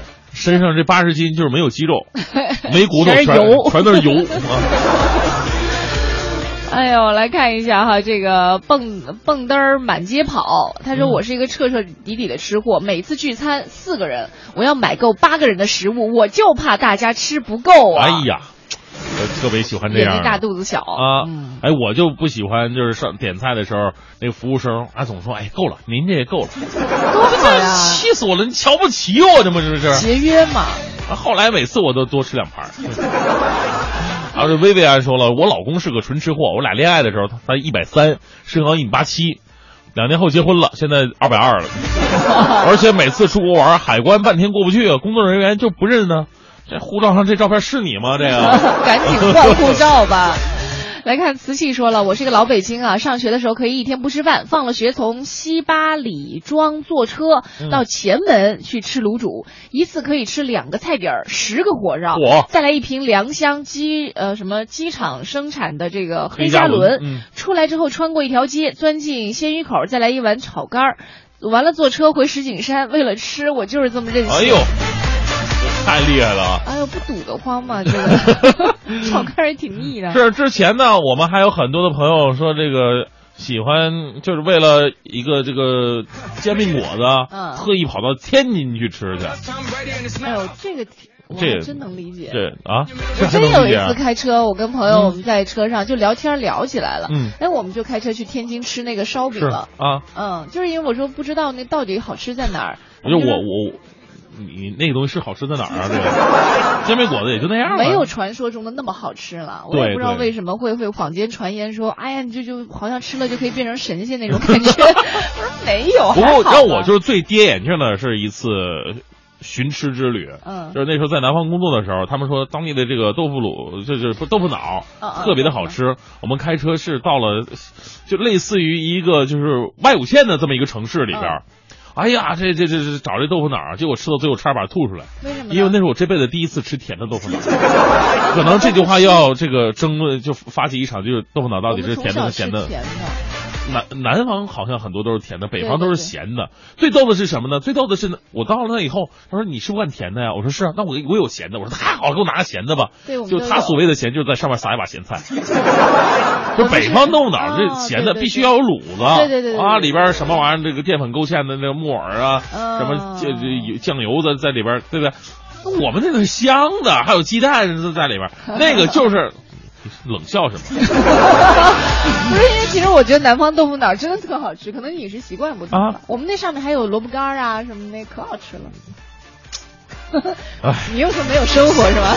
身上这八十斤就是没有肌肉，没骨头，全是全油全都是油。啊哎呦，来看一下哈，这个蹦蹦嘚儿满街跑。他说我是一个彻彻底底的吃货，每次聚餐四个人，我要买够八个人的食物，我就怕大家吃不够啊。哎呀，我特别喜欢这样大肚子小啊嗯，哎，我就不喜欢，就是上点菜的时候，那个服务生啊总说，哎，够了，您这也够了，多好呀，气死我了！你瞧不起我，这不是？是节约嘛。啊后来每次我都多吃两盘儿。然后这薇薇安说了，我老公是个纯吃货，我俩恋爱的时候他才一百三，身高一米八七，两年后结婚了，现在二百二了，而且每次出国玩，海关半天过不去啊，工作人员就不认呢。这护照上这照片是你吗？这个 赶紧换护照吧。来看瓷器说了，我是个老北京啊，上学的时候可以一天不吃饭，放了学从西八里庄坐车嗯到前门去吃卤煮，一次可以吃两个菜底儿，十个火烧嚯，再来一瓶良乡机呃什么机场生产的这个黑黑加加仑，仑嗯出来之后穿过一条街，钻进鲜鱼口，再来一碗炒肝儿，完了坐车回石景山，为了吃我就是这么任性。哎呦，太厉害了啊！哎呦，不堵得慌吗？这个炒肝儿也挺腻的。是之前呢，我们还有很多的朋友说这个喜欢，就是为了一个这个煎饼果子，嗯特意跑到天津去吃去。哎呦，这个这还真能理解。对啊，我真有一次？开车，我跟朋友我们在车上就聊天聊起来了。嗯哎，我们就开车去天津吃那个烧饼了。啊，嗯，就是因为我说不知道那到底好吃在哪儿。我就我我。你那个东西是好吃在哪儿啊？这个煎饼果子也就那样吧。没有传说中的那么好吃了，我也不知道为什么会会坊间传言说，哎呀，你这就好像吃了就可以变成神仙那种感觉。我说没有，不过让我就是最跌眼镜的是一次寻吃之旅。嗯就是那时候在南方工作的时候，他们说当地的这个豆腐乳，就是豆腐脑特别的好吃。我们开车是到了，就类似于一个就是外五县的这么一个城市里边儿。哎呀，这这这这找这豆腐脑儿，结果吃到最后差点把它吐出来，为什么？因为那是我这辈子第一次吃甜的豆腐脑儿。可能这句话要这个争论，就发起一场就是豆腐脑到底是甜的还是咸的。南南方好像很多都是甜的，北方都是对对咸的。最逗的是什么呢？最逗的是呢，我到了那以后，他说你是不惯甜的呀？我说是啊，那我我有咸的。我说太好了，给我拿个咸的吧。对就他所谓的咸，就是在上面撒一把咸菜。就北方豆腐脑这哦咸的必须要有卤子，对对对对啊，里边什么玩意儿，这个淀粉勾芡的那个木耳啊，嗯什么这这有酱油的在里边，对不对？我们那个是香的，还有鸡蛋在里边，那个就是冷笑什么？我觉得南方豆腐脑真的特好吃，可能饮食习惯不同吧。啊我们那上面还有萝卜干啊什么的，可好吃了。哎你又说没有生活是吧？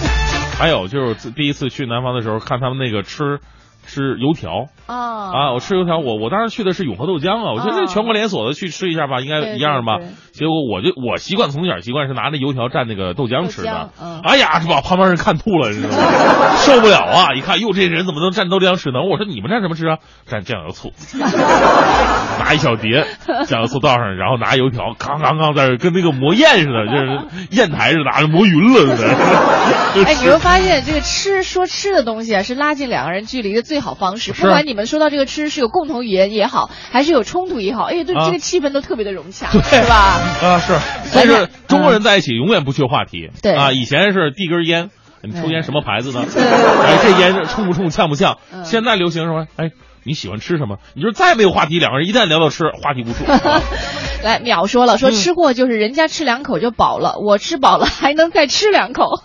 还有就是第一次去南方的时候，看他们那个吃吃油条啊啊，我吃油条，我我当时去的是永和豆浆啊，我觉得全国连锁的去吃一下吧，应该一样吧对对。结果我就我习惯从小习惯是拿着油条蘸那个豆浆吃的嗯，哎呀，是把旁边人看吐了，你知道吗？受不了啊！一看，哟，这人怎么能蘸豆浆吃呢？我说你们蘸什么吃啊？蘸酱油醋，拿一小碟酱油醋倒上，然后拿油条，刚刚刚在这跟那个磨砚似的，就是砚台似的，拿着磨匀了似的。哎，你会发现这个吃说吃的东西啊，是拉近两个人距离的最好方式。是不管你们说到这个吃是有共同语言也好，还是有冲突也好，哎，对啊这个气氛都特别的融洽，是吧？啊，是，但是中国人在一起永远不缺话题。对啊，以前是递根烟，你抽烟什么牌子的？对对对哎，这烟冲不冲，呛不呛？嗯现在流行什么？哎，你喜欢吃什么？你就再没有话题，两个人一旦聊到吃，话题无数。啊 来，淼说了，说嗯吃货就是人家吃两口就饱了，我吃饱了还能再吃两口，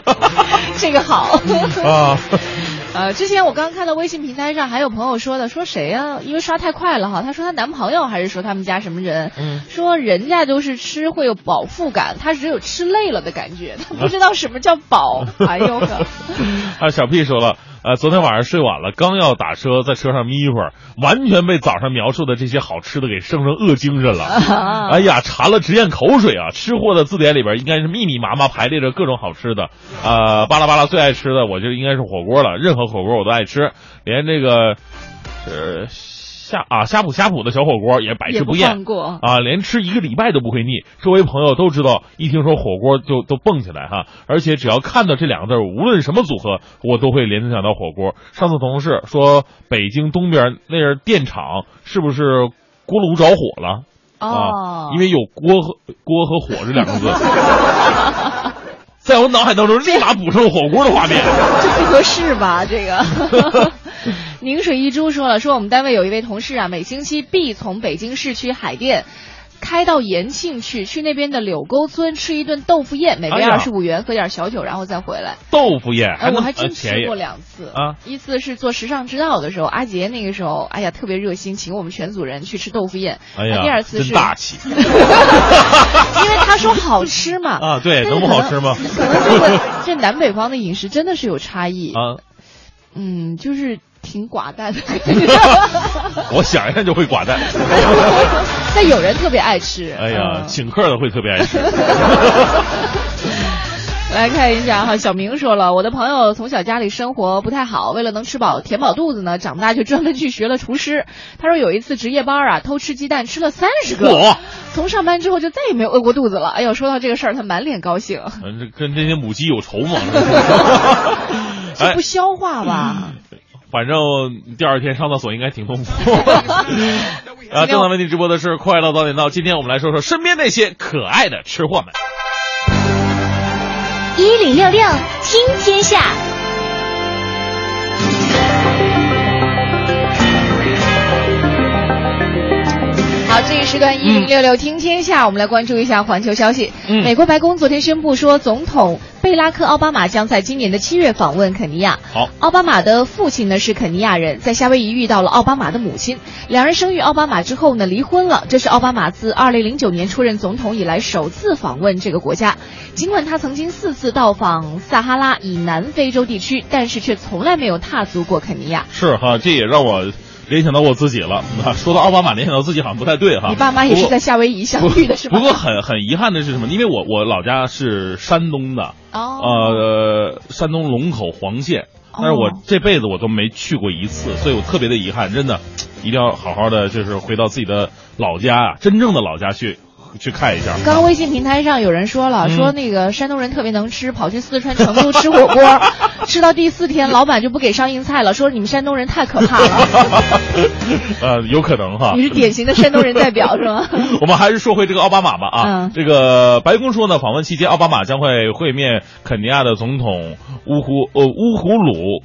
这个好。啊，呃，之前我刚看到微信平台上还有朋友说的，说谁呀、因为刷太快了哈，她说她男朋友还是说他们家什么人，嗯说人家都是吃会有饱腹感，她只有吃累了的感觉，她不知道什么叫饱。哎呦呵，啊，小 P 说了，呃，昨天晚上睡晚了，刚要打车，在车上眯一会儿，完全被早上描述的这些好吃的给生成饿精神了。哎呀，馋了直咽口水啊！吃货的字典里边应该是密密麻麻排列着各种好吃的，呃，巴拉巴拉最爱吃的，我觉得应该是火锅了，任何火锅我都爱吃，连这个，呃。呷啊呷哺呷哺的小火锅也百吃不厌啊，连吃一个礼拜都不会腻。周围朋友都知道，一听说火锅就都蹦起来哈，而且只要看到这两个字，无论什么组合，我都会联想到火锅。上次同事说，北京东边那是电厂，是不是锅炉着火了？哦啊，因为有锅和锅和火这两个字，在我脑海当中立马补上了火锅的画面。这不合适吧？这个。宁水一珠说了，说我们单位有一位同事啊，每星期必从北京市区海淀。开到延庆去，去那边的柳沟村吃一顿豆腐宴，每位哎呀二十五元，喝点小酒，然后再回来。豆腐宴哎，能我还真吃过两次啊！一次是做时尚之道的时候，阿杰那个时候，哎呀，特别热心，请我们全组人去吃豆腐宴。哎呀，第二次是大气 因为他说好吃嘛。啊！对，能不好吃吗？可能这个这南北方的饮食真的是有差异。啊，嗯，就是挺寡淡的，我想一下就会寡淡。但有人特别爱吃。哎呀，嗯请客的会特别爱吃。来看一下哈，小明说了，我的朋友从小家里生活不太好，为了能吃饱填饱肚子呢，长大就专门去学了厨师。他说有一次值夜班啊，偷吃鸡蛋吃了三十个嚯，从上班之后就再也没有饿过肚子了。哎呦，说到这个事儿，他满脸高兴，嗯，这跟这些母鸡有仇吗？不，消化吧？反正第二天上厕所应该挺痛苦。啊，正在为您直播的是《快乐早点到》，今天我们来说说身边那些可爱的吃货们。一零六六听天下，好，这一时段一零六六听天下，我们来关注一下环球消息。嗯美国白宫昨天宣布说，总统贝拉克·奥巴马将在今年的七月访问肯尼亚。好，奥巴马的父亲呢是肯尼亚人，在夏威夷遇到了奥巴马的母亲，两人生育奥巴马之后呢离婚了。这是奥巴马自2009年出任总统以来首次访问这个国家。尽管他曾经四次到访撒哈拉以南非洲地区，但是却从来没有踏足过肯尼亚。是哈，这也让我联想到我自己了。啊 说到奥巴马，联想到自己好像不太对哈。你爸妈也是在夏威夷相遇的是吧？不过很很遗憾的是什么？因为我我老家是山东的，哦，呃，山东龙口黄县，但是我哦这辈子我都没去过一次，所以我特别的遗憾，真的，一定要好好的就是回到自己的老家啊，真正的老家去去看一下。刚刚微信平台上有人说了，嗯说那个山东人特别能吃，跑去四川成都吃火锅，吃到第四天，老板就不给上硬菜了，说你们山东人太可怕了。呃，有可能哈你。是典型的山东人代表是吗？我们还是说回这个奥巴马吧啊，嗯这个白宫说呢，访问期间奥巴马将会会面肯尼亚的总统乌胡呃乌胡鲁。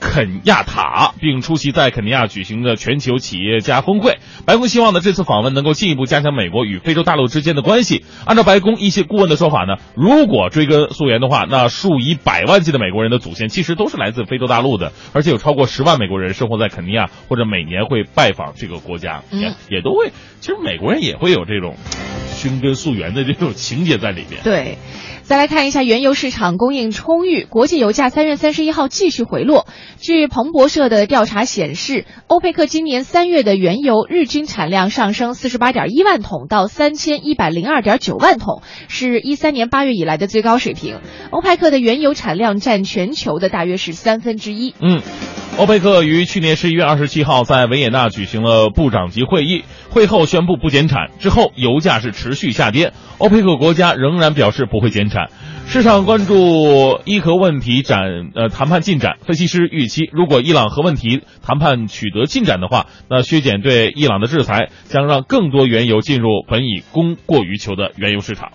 肯亚塔，并出席在肯尼亚举行的全球企业家峰会。白宫希望呢，这次访问能够进一步加强美国与非洲大陆之间的关系。按照白宫一些顾问的说法呢，如果追根溯源的话，那数以百万计的美国人的祖先其实都是来自非洲大陆的，而且有超过十万美国人生活在肯尼亚，或者每年会拜访这个国家，嗯也也都会。其实美国人也会有这种寻根溯源的这种情节在里面。对。再来看一下原油市场供应充裕，国际油价三月三十一号继续回落。据彭博社的调查显示，欧佩克今年三月的原油日均产量上升四十八点一万桶到三千一百零二点九万桶，是一三年八月以来的最高水平。欧佩克的原油产量占全球的大约是三分之一。嗯，欧佩克于去年十一月二十七号在维也纳举行了部长级会议，会后宣布不减产，之后油价是持续下跌。欧佩克国家仍然表示不会减产。市场关注伊核问题展呃谈判进展，分析师预期，如果伊朗核问题谈判取得进展的话，那削减对伊朗的制裁将让更多原油进入本已供过于求的原油市场。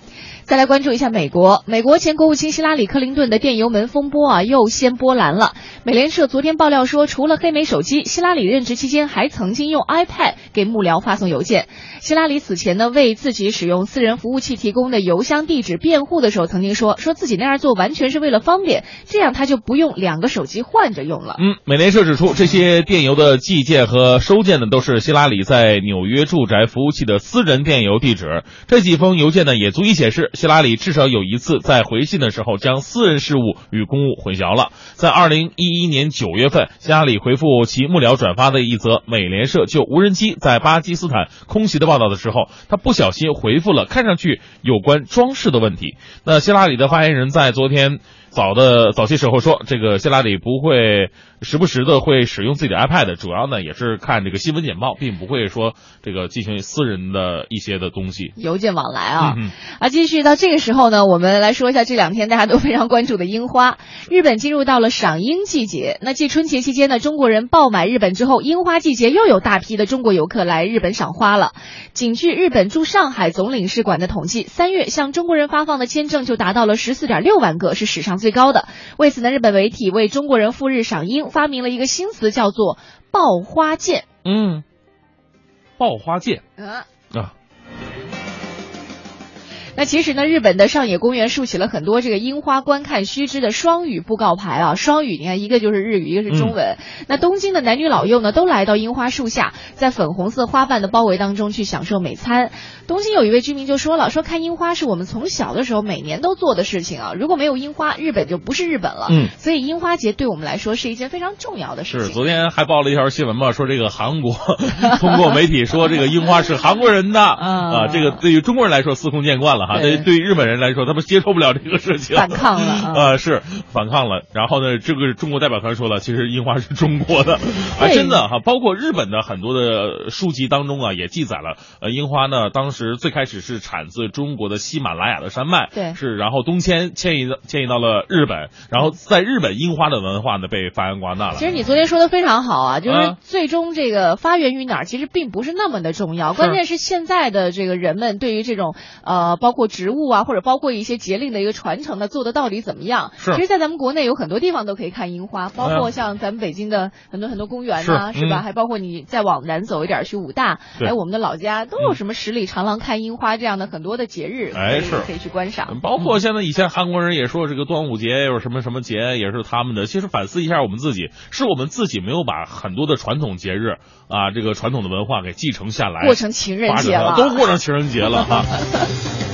再来关注一下美国，美国前国务卿希拉里·克林顿的电邮门风波啊，又掀波澜了。美联社昨天爆料说，除了黑莓手机，希拉里任职期间还曾经用 iPad 给幕僚发送邮件。希拉里此前呢，为自己使用私人服务器提供的邮箱地址辩护的时候，曾经说，说自己那样做完全是为了方便，这样他就不用两个手机换着用了。嗯，美联社指出，这些电邮的寄件和收件呢，都是希拉里在纽约住宅服务器的私人电邮地址。这几封邮件呢，也足以显示希拉里至少有一次在回信的时候将私人事务与公务混淆了。在二零一一年九月份，希拉里回复其幕僚转发的一则美联社就无人机在巴基斯坦空袭的报道的时候，他不小心回复了看上去有关装饰的问题。那希拉里的发言人在昨天。早的早期时候说，这个希拉里不会时不时的会使用自己的 iPad，主要呢也是看这个新闻简报，并不会说这个进行私人的一些的东西。邮件往来啊。嗯啊，继续到这个时候呢，我们来说一下这两天大家都非常关注的樱花。日本进入到了赏樱季节，那继春节期间呢，中国人爆买日本之后，樱花季节又有大批的中国游客来日本赏花了。仅据日本驻上海总领事馆的统计，三月向中国人发放的签证就达到了十四点六万个，是史上最高的。为此呢，日本媒体为中国人赴日赏樱发明了一个新词，叫做“爆花剑嗯，爆花剑”。嗯。啊，那其实呢，日本的上野公园竖起了很多这个樱花观看须知的双语布告牌啊。双语，你看一个就是日语，一个是中文。那东京的男女老幼呢，都来到樱花树下，在粉红色花瓣的包围当中去享受美餐。东京有一位居民就说了，说看樱花是我们从小的时候每年都做的事情啊。如果没有樱花，日本就不是日本了。嗯所以樱花节对我们来说是一件非常重要的事情是情。昨天还报了一条新闻嘛，说这个韩国 通过媒体说这个樱花是韩国人的 啊，这个对于中国人来说司空见惯了哈，对。对对于日本人来说他们接受不了这个事情，反抗了啊呃是反抗了。然后呢，这个中国代表团说了，其实樱花是中国的，啊真的哈，包括日本的很多的书籍当中啊也记载了，呃樱花呢当时最开始是产自中国的喜马拉雅的山脉，对。是然后东迁迁移到迁移到了日本，然后在日本樱花的文化呢被发扬光大了。其实你昨天说的非常好啊，就是啊最终这个发源于哪儿，其实并不是那么的重要，关键是现在的这个人们对于这种呃，包括植物啊，或者包括一些节令的一个传承呢，做的到底怎么样？是其实，在咱们国内有很多地方都可以看樱花，包括像咱们北京的很多很多公园啊、是是吧？嗯还包括你再往南走一点去武大，对还有我们的老家，都有什么十里长廊看樱花这样的很多的节日，哎是可以去观赏。包括现在以前韩国人也说这个端午节有什么什么节也是他们的，其实反思一下我们自己，是我们自己没有把很多的传统节日啊，这个传统的文化给继承下来，过成情人节了都过成情人节了哈。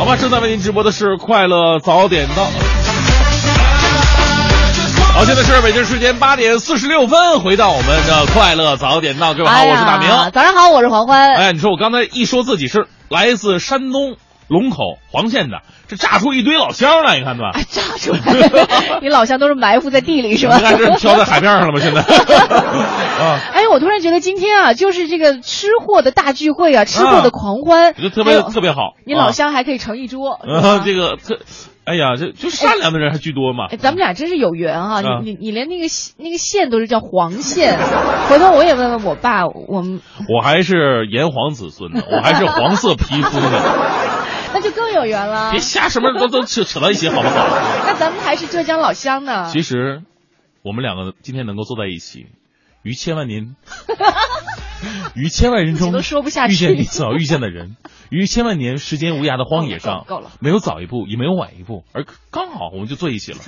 好吧，正在为您直播的是快乐早点到。好，现在是北京时间八点四十六分，回到我们的快乐早点到，各位好，哎我是大明。早上好，我是黄欢。哎，你说我刚才一说自己是来自山东龙口黄县的，这炸出一堆老乡来，你看吧？哎，炸出来！你老乡都是埋伏在地里 是吧？你看这飘在海面上了吗？现在 啊，哎，我突然觉得今天啊，就是这个吃货的大聚会啊，吃货的狂欢，我觉得特别特别好。你老乡还可以成一桌。这个特，哎呀，这就善良的人还居多嘛哎，。咱们俩真是有缘啊！啊你你你连那个那个县都是叫黄县，回头我也问问我爸，我们我还是炎黄子孙呢，我还是黄色皮肤呢。那就更有缘了别。瞎什么都都扯扯到一起，好不好？那咱们还是浙江老乡呢。其实，我们两个今天能够坐在一起，于千万年，于千万人中都说不下去遇见你早遇见的人，于千万年时间无涯的荒野上，够了够了没有早一步，也没有晚一步，而刚好我们就坐一起了。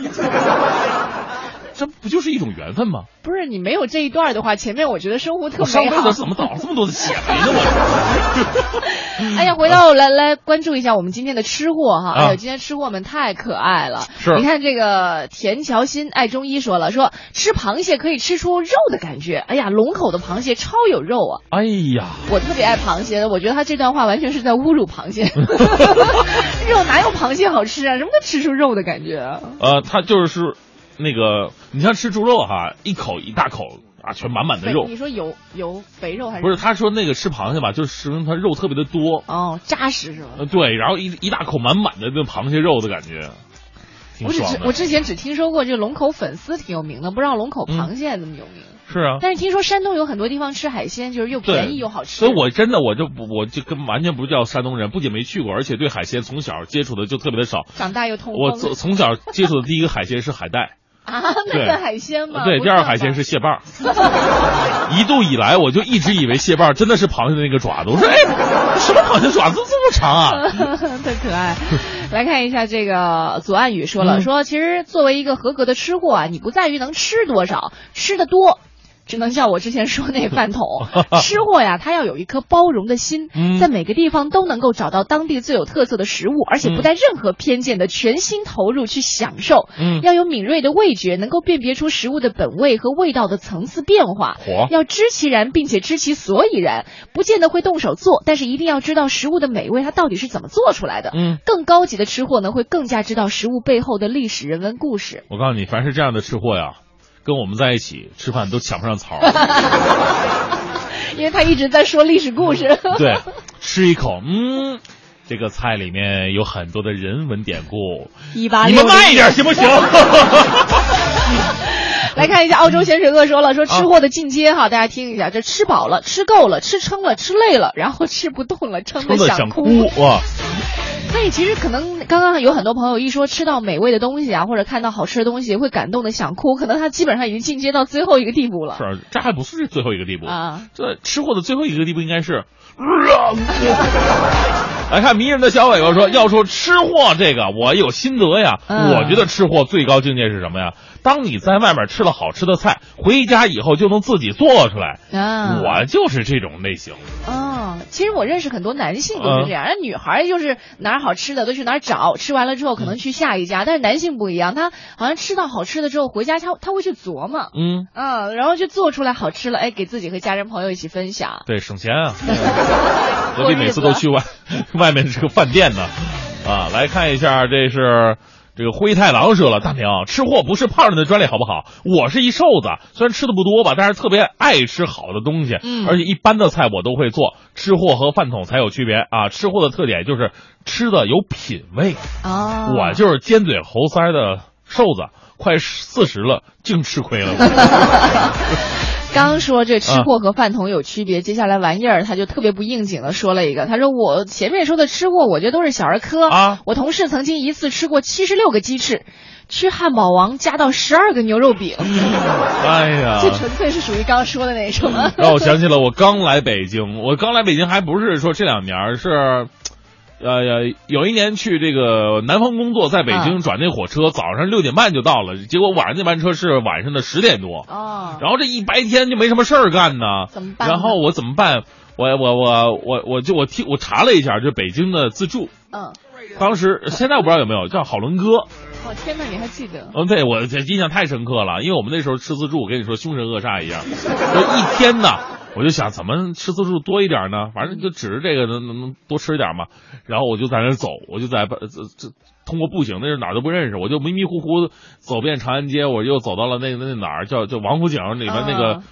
这不就是一种缘分吗？不是你没有这一段的话，前面我觉得生活特我上美好辈子。怎么倒了这么多的血霉呢？我 哎呀，回到来来关注一下我们今天的吃货哈！啊哎呦，今天吃货们太可爱了。是你看这个田乔欣爱中医说了，说吃螃蟹可以吃出肉的感觉。哎呀，龙口的螃蟹超有肉啊！哎呀，我特别爱螃蟹的，我觉得他这段话完全是在侮辱螃蟹。肉哪有螃蟹好吃啊？什么叫吃出肉的感觉啊？呃，他就是那个，你像吃猪肉哈，一口一大口啊，全满满的肉。你。说有有肥肉还是？不是，他说那个吃螃蟹吧，就是形容它肉特别的多，哦扎实是吧？呃，对，然后一一大口满满的那螃蟹肉的感觉，挺我只我之前只听说过这个龙口粉丝挺有名的，不知道龙口螃蟹那么有名。是啊，但是听说山东有很多地方吃海鲜就是又便宜又好吃，所以我真的我就不我就跟完全不叫山东人，不仅没去过，而且对海鲜从小接触的就特别的少。长大又通我从从小接触的第一个海鲜是海带，啊，那个海鲜吗？对，第二个海鲜是蟹棒。一度以来，我就一直以为蟹棒真的是螃蟹的那个爪子。我说，哎，什么螃蟹爪子这么长啊？太可爱。来看一下这个左岸宇说了，嗯说其实作为一个合格的吃货啊，你不在于能吃多少，吃的多。只能叫我之前说那饭桶。吃货呀，他要有一颗包容的心，嗯在每个地方都能够找到当地最有特色的食物，而且不带任何偏见的全心投入去享受。嗯要有敏锐的味觉，能够辨别出食物的本味和味道的层次变化。火要知其然，并且知其所以然，不见得会动手做，但是一定要知道食物的美味它到底是怎么做出来的。嗯，更高级的吃货呢，会更加知道食物背后的历史人文故事。我告诉你，凡是这样的吃货呀，跟我们在一起吃饭都抢不上槽儿。因为他一直在说历史故事。对，吃一口，嗯，这个菜里面有很多的人文典故。一八你六们慢一点行不行？来看一下，澳洲咸水鳄说了，说吃货的进阶哈，大家听一下，这吃饱了，吃够了，吃撑了，吃累了，然后吃不动了，撑撑得想想哭哇！所以其实可能刚刚有很多朋友一说吃到美味的东西啊，或者看到好吃的东西会感动的想哭，可能他基本上已经进阶到最后一个地步了。是，这还不是最后一个地步啊！这吃货的最后一个地步应该是，来 看迷人的小尾巴说，要说吃货这个，我有心得呀。嗯我觉得吃货最高境界是什么呀？当你在外面吃了好吃的菜，回家以后就能自己做出来。啊，我就是这种类型。哦，其实我认识很多男性都是这样，那、女孩就是哪儿好吃的都去哪儿找，吃完了之后可能去下一家，但是男性不一样，他好像吃到好吃的之后回家他他会去琢磨，嗯，嗯，然后就做出来好吃了，哎，给自己和家人朋友一起分享。对，省钱啊。何必每次都去外外面这个饭店呢？啊，来看一下，这是这个灰太狼说了，大明吃货不是胖人的专利，好不好？我是一瘦子，虽然吃的不多吧，但是特别爱吃好的东西，嗯而且一般的菜我都会做。吃货和饭桶才有区别啊！吃货的特点就是吃的有品味，哦，我就是尖嘴猴腮的瘦子，快四十了，净吃亏了。刚说这吃货和饭桶有区别，接下来玩意儿他就特别不应景的说了一个，他说我前面说的吃货，我觉得都是小儿科啊。我同事曾经一次吃过七十六个鸡翅，吃汉堡王加到十二个牛肉饼，哎呀，这纯粹是属于刚刚说的那种。让我想起了我刚来北京，我刚来北京还不是说这两年，是，呃，有一年去这个南方工作，在北京转那火车，早上六点半就到了，结果晚上那班车是晚上的十点多，哦，然后这一白天就没什么事儿干呢，怎么办然后我怎么办？我我我我我就我听我查了一下，就北京的自助，嗯，当时现在我不知道有没有叫好伦哥，我天呐，你还记得？嗯，对我这印象太深刻了，因为我们那时候吃自助，我跟你说凶神恶煞一样，就一天呢，我就想怎么吃自助多一点呢？反正就指着这个能能能多吃一点嘛。然后我就在那走，我就在这这通过步行，那是哪儿都不认识，我就迷迷糊糊走遍长安街，我又走到了那那那哪儿叫叫王府井里面那个、啊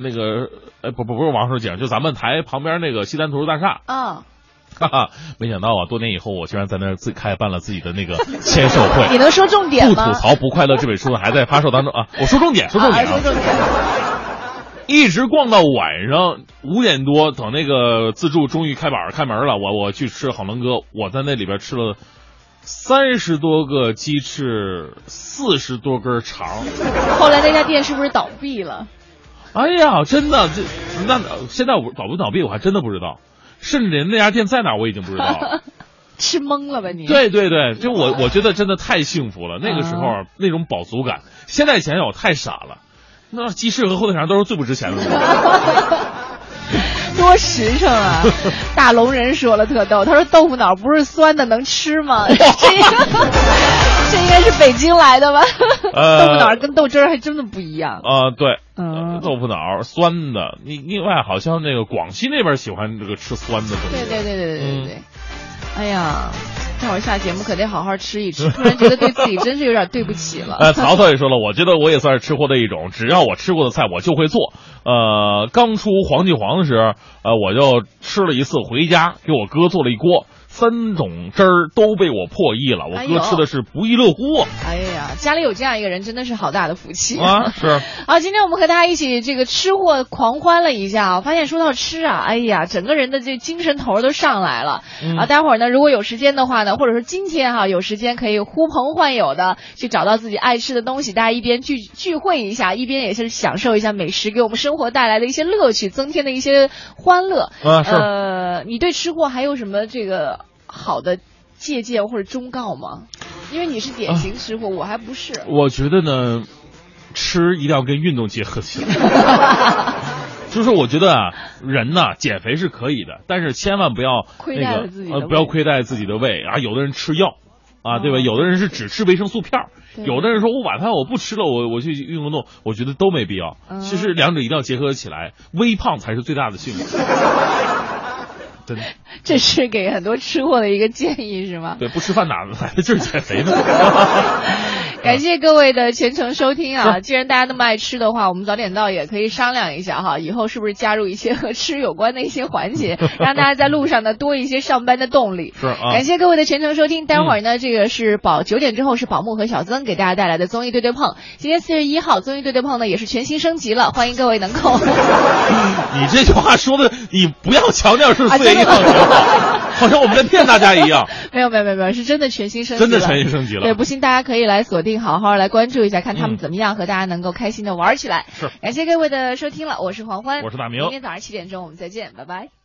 那个哎不不不是王府井，就咱们台旁边那个西单图书大厦。啊，哈哈，没想到啊，多年以后，我居然在那儿自开办了自己的那个 签售会。你能说重点吗？不吐槽不快乐这本书呢还在发售当中啊！我说重点，说重点啊！啊说重点。一直逛到晚上五点多，等那个自助终于开板开门了，我我去吃好伦哥，我在那里边吃了三十多个鸡翅，四十多根肠。后来那家店是不是倒闭了？哎呀，真的这那现在我倒不倒闭我还真的不知道，甚至连那家店在哪我已经不知道了。吃懵了吧你？，对对对，就我我觉得真的太幸福了，那个时候、啊那种饱足感，现在想想我太傻了。那鸡翅和火腿肠都是最不值钱的。多实诚啊！大龙人说了特逗，他说豆腐脑不是酸的，能吃吗？这这应该是北京来的吧？呃豆腐脑跟豆汁儿还真的不一样。啊、对，嗯呃豆腐脑酸的。另另外，好像那个广西那边喜欢这个吃酸的东西。对对对对对对嗯对。哎呀，待会儿下节目可得好好吃一吃，突然觉得对自己真是有点对不起了。呃，曹操也说了，我觉得我也算是吃货的一种，只要我吃过的菜，我就会做。呃，刚出黄记煌的时候，呃，我就吃了一次，回家给我哥做了一锅，三种汁儿都被我破译了，我哥吃的是不亦乐乎啊！哎呀，家里有这样一个人真的是好大的福气啊是 啊，今天我们和大家一起这个吃货狂欢了一下啊，发现说到吃啊，哎呀，整个人的这精神头都上来了、嗯啊！待会儿呢，如果有时间的话呢，或者说今天哈、有时间可以呼朋唤友的去找到自己爱吃的东西，大家一边聚聚会一下，一边也是享受一下美食给我们生活带来的一些乐趣，增添的一些欢乐。啊是呃，你对吃货还有什么这个好的借鉴或者忠告吗？因为你是典型吃货，我还不是。我觉得呢，吃一定要跟运动结合起来。就是我觉得啊，人呐减肥是可以的，但是千万不要亏那个待自己呃不要亏待自己的胃啊。有的人吃药啊，对吧？哦有的人是只吃维生素片儿，有的人说我晚饭我不吃了，我我去运动，我觉得都没必要。嗯其实两者一定要结合起来，微胖才是最大的幸福。真的，这是给很多吃货的一个建议是吗？对，不吃饭哪来的劲儿减肥呢？感谢各位的全程收听啊！既然大家那么爱吃的话，我们早点到也可以商量一下哈，以后是不是加入一些和吃有关的一些环节，让大家在路上呢多一些上班的动力。是啊感，谢各位的全程收听，待会儿呢，这个是宝九点之后是宝木和小曾给大家带来的综艺对对碰。今天四月一号，综艺对对碰呢也是全新升级了，欢迎各位能够你这句话说的，你不要强调是啊四月一号，好像我们在骗大家一样。没有没有没有没有，是真的全新升级了，真的全新升级了对，不信大家可以来锁定，好好来关注一下，看他们嗯怎么样和大家能够开心的玩起来。是感谢各位的收听了，我是黄欢，我是大明明天早上七点钟我们再见，拜拜。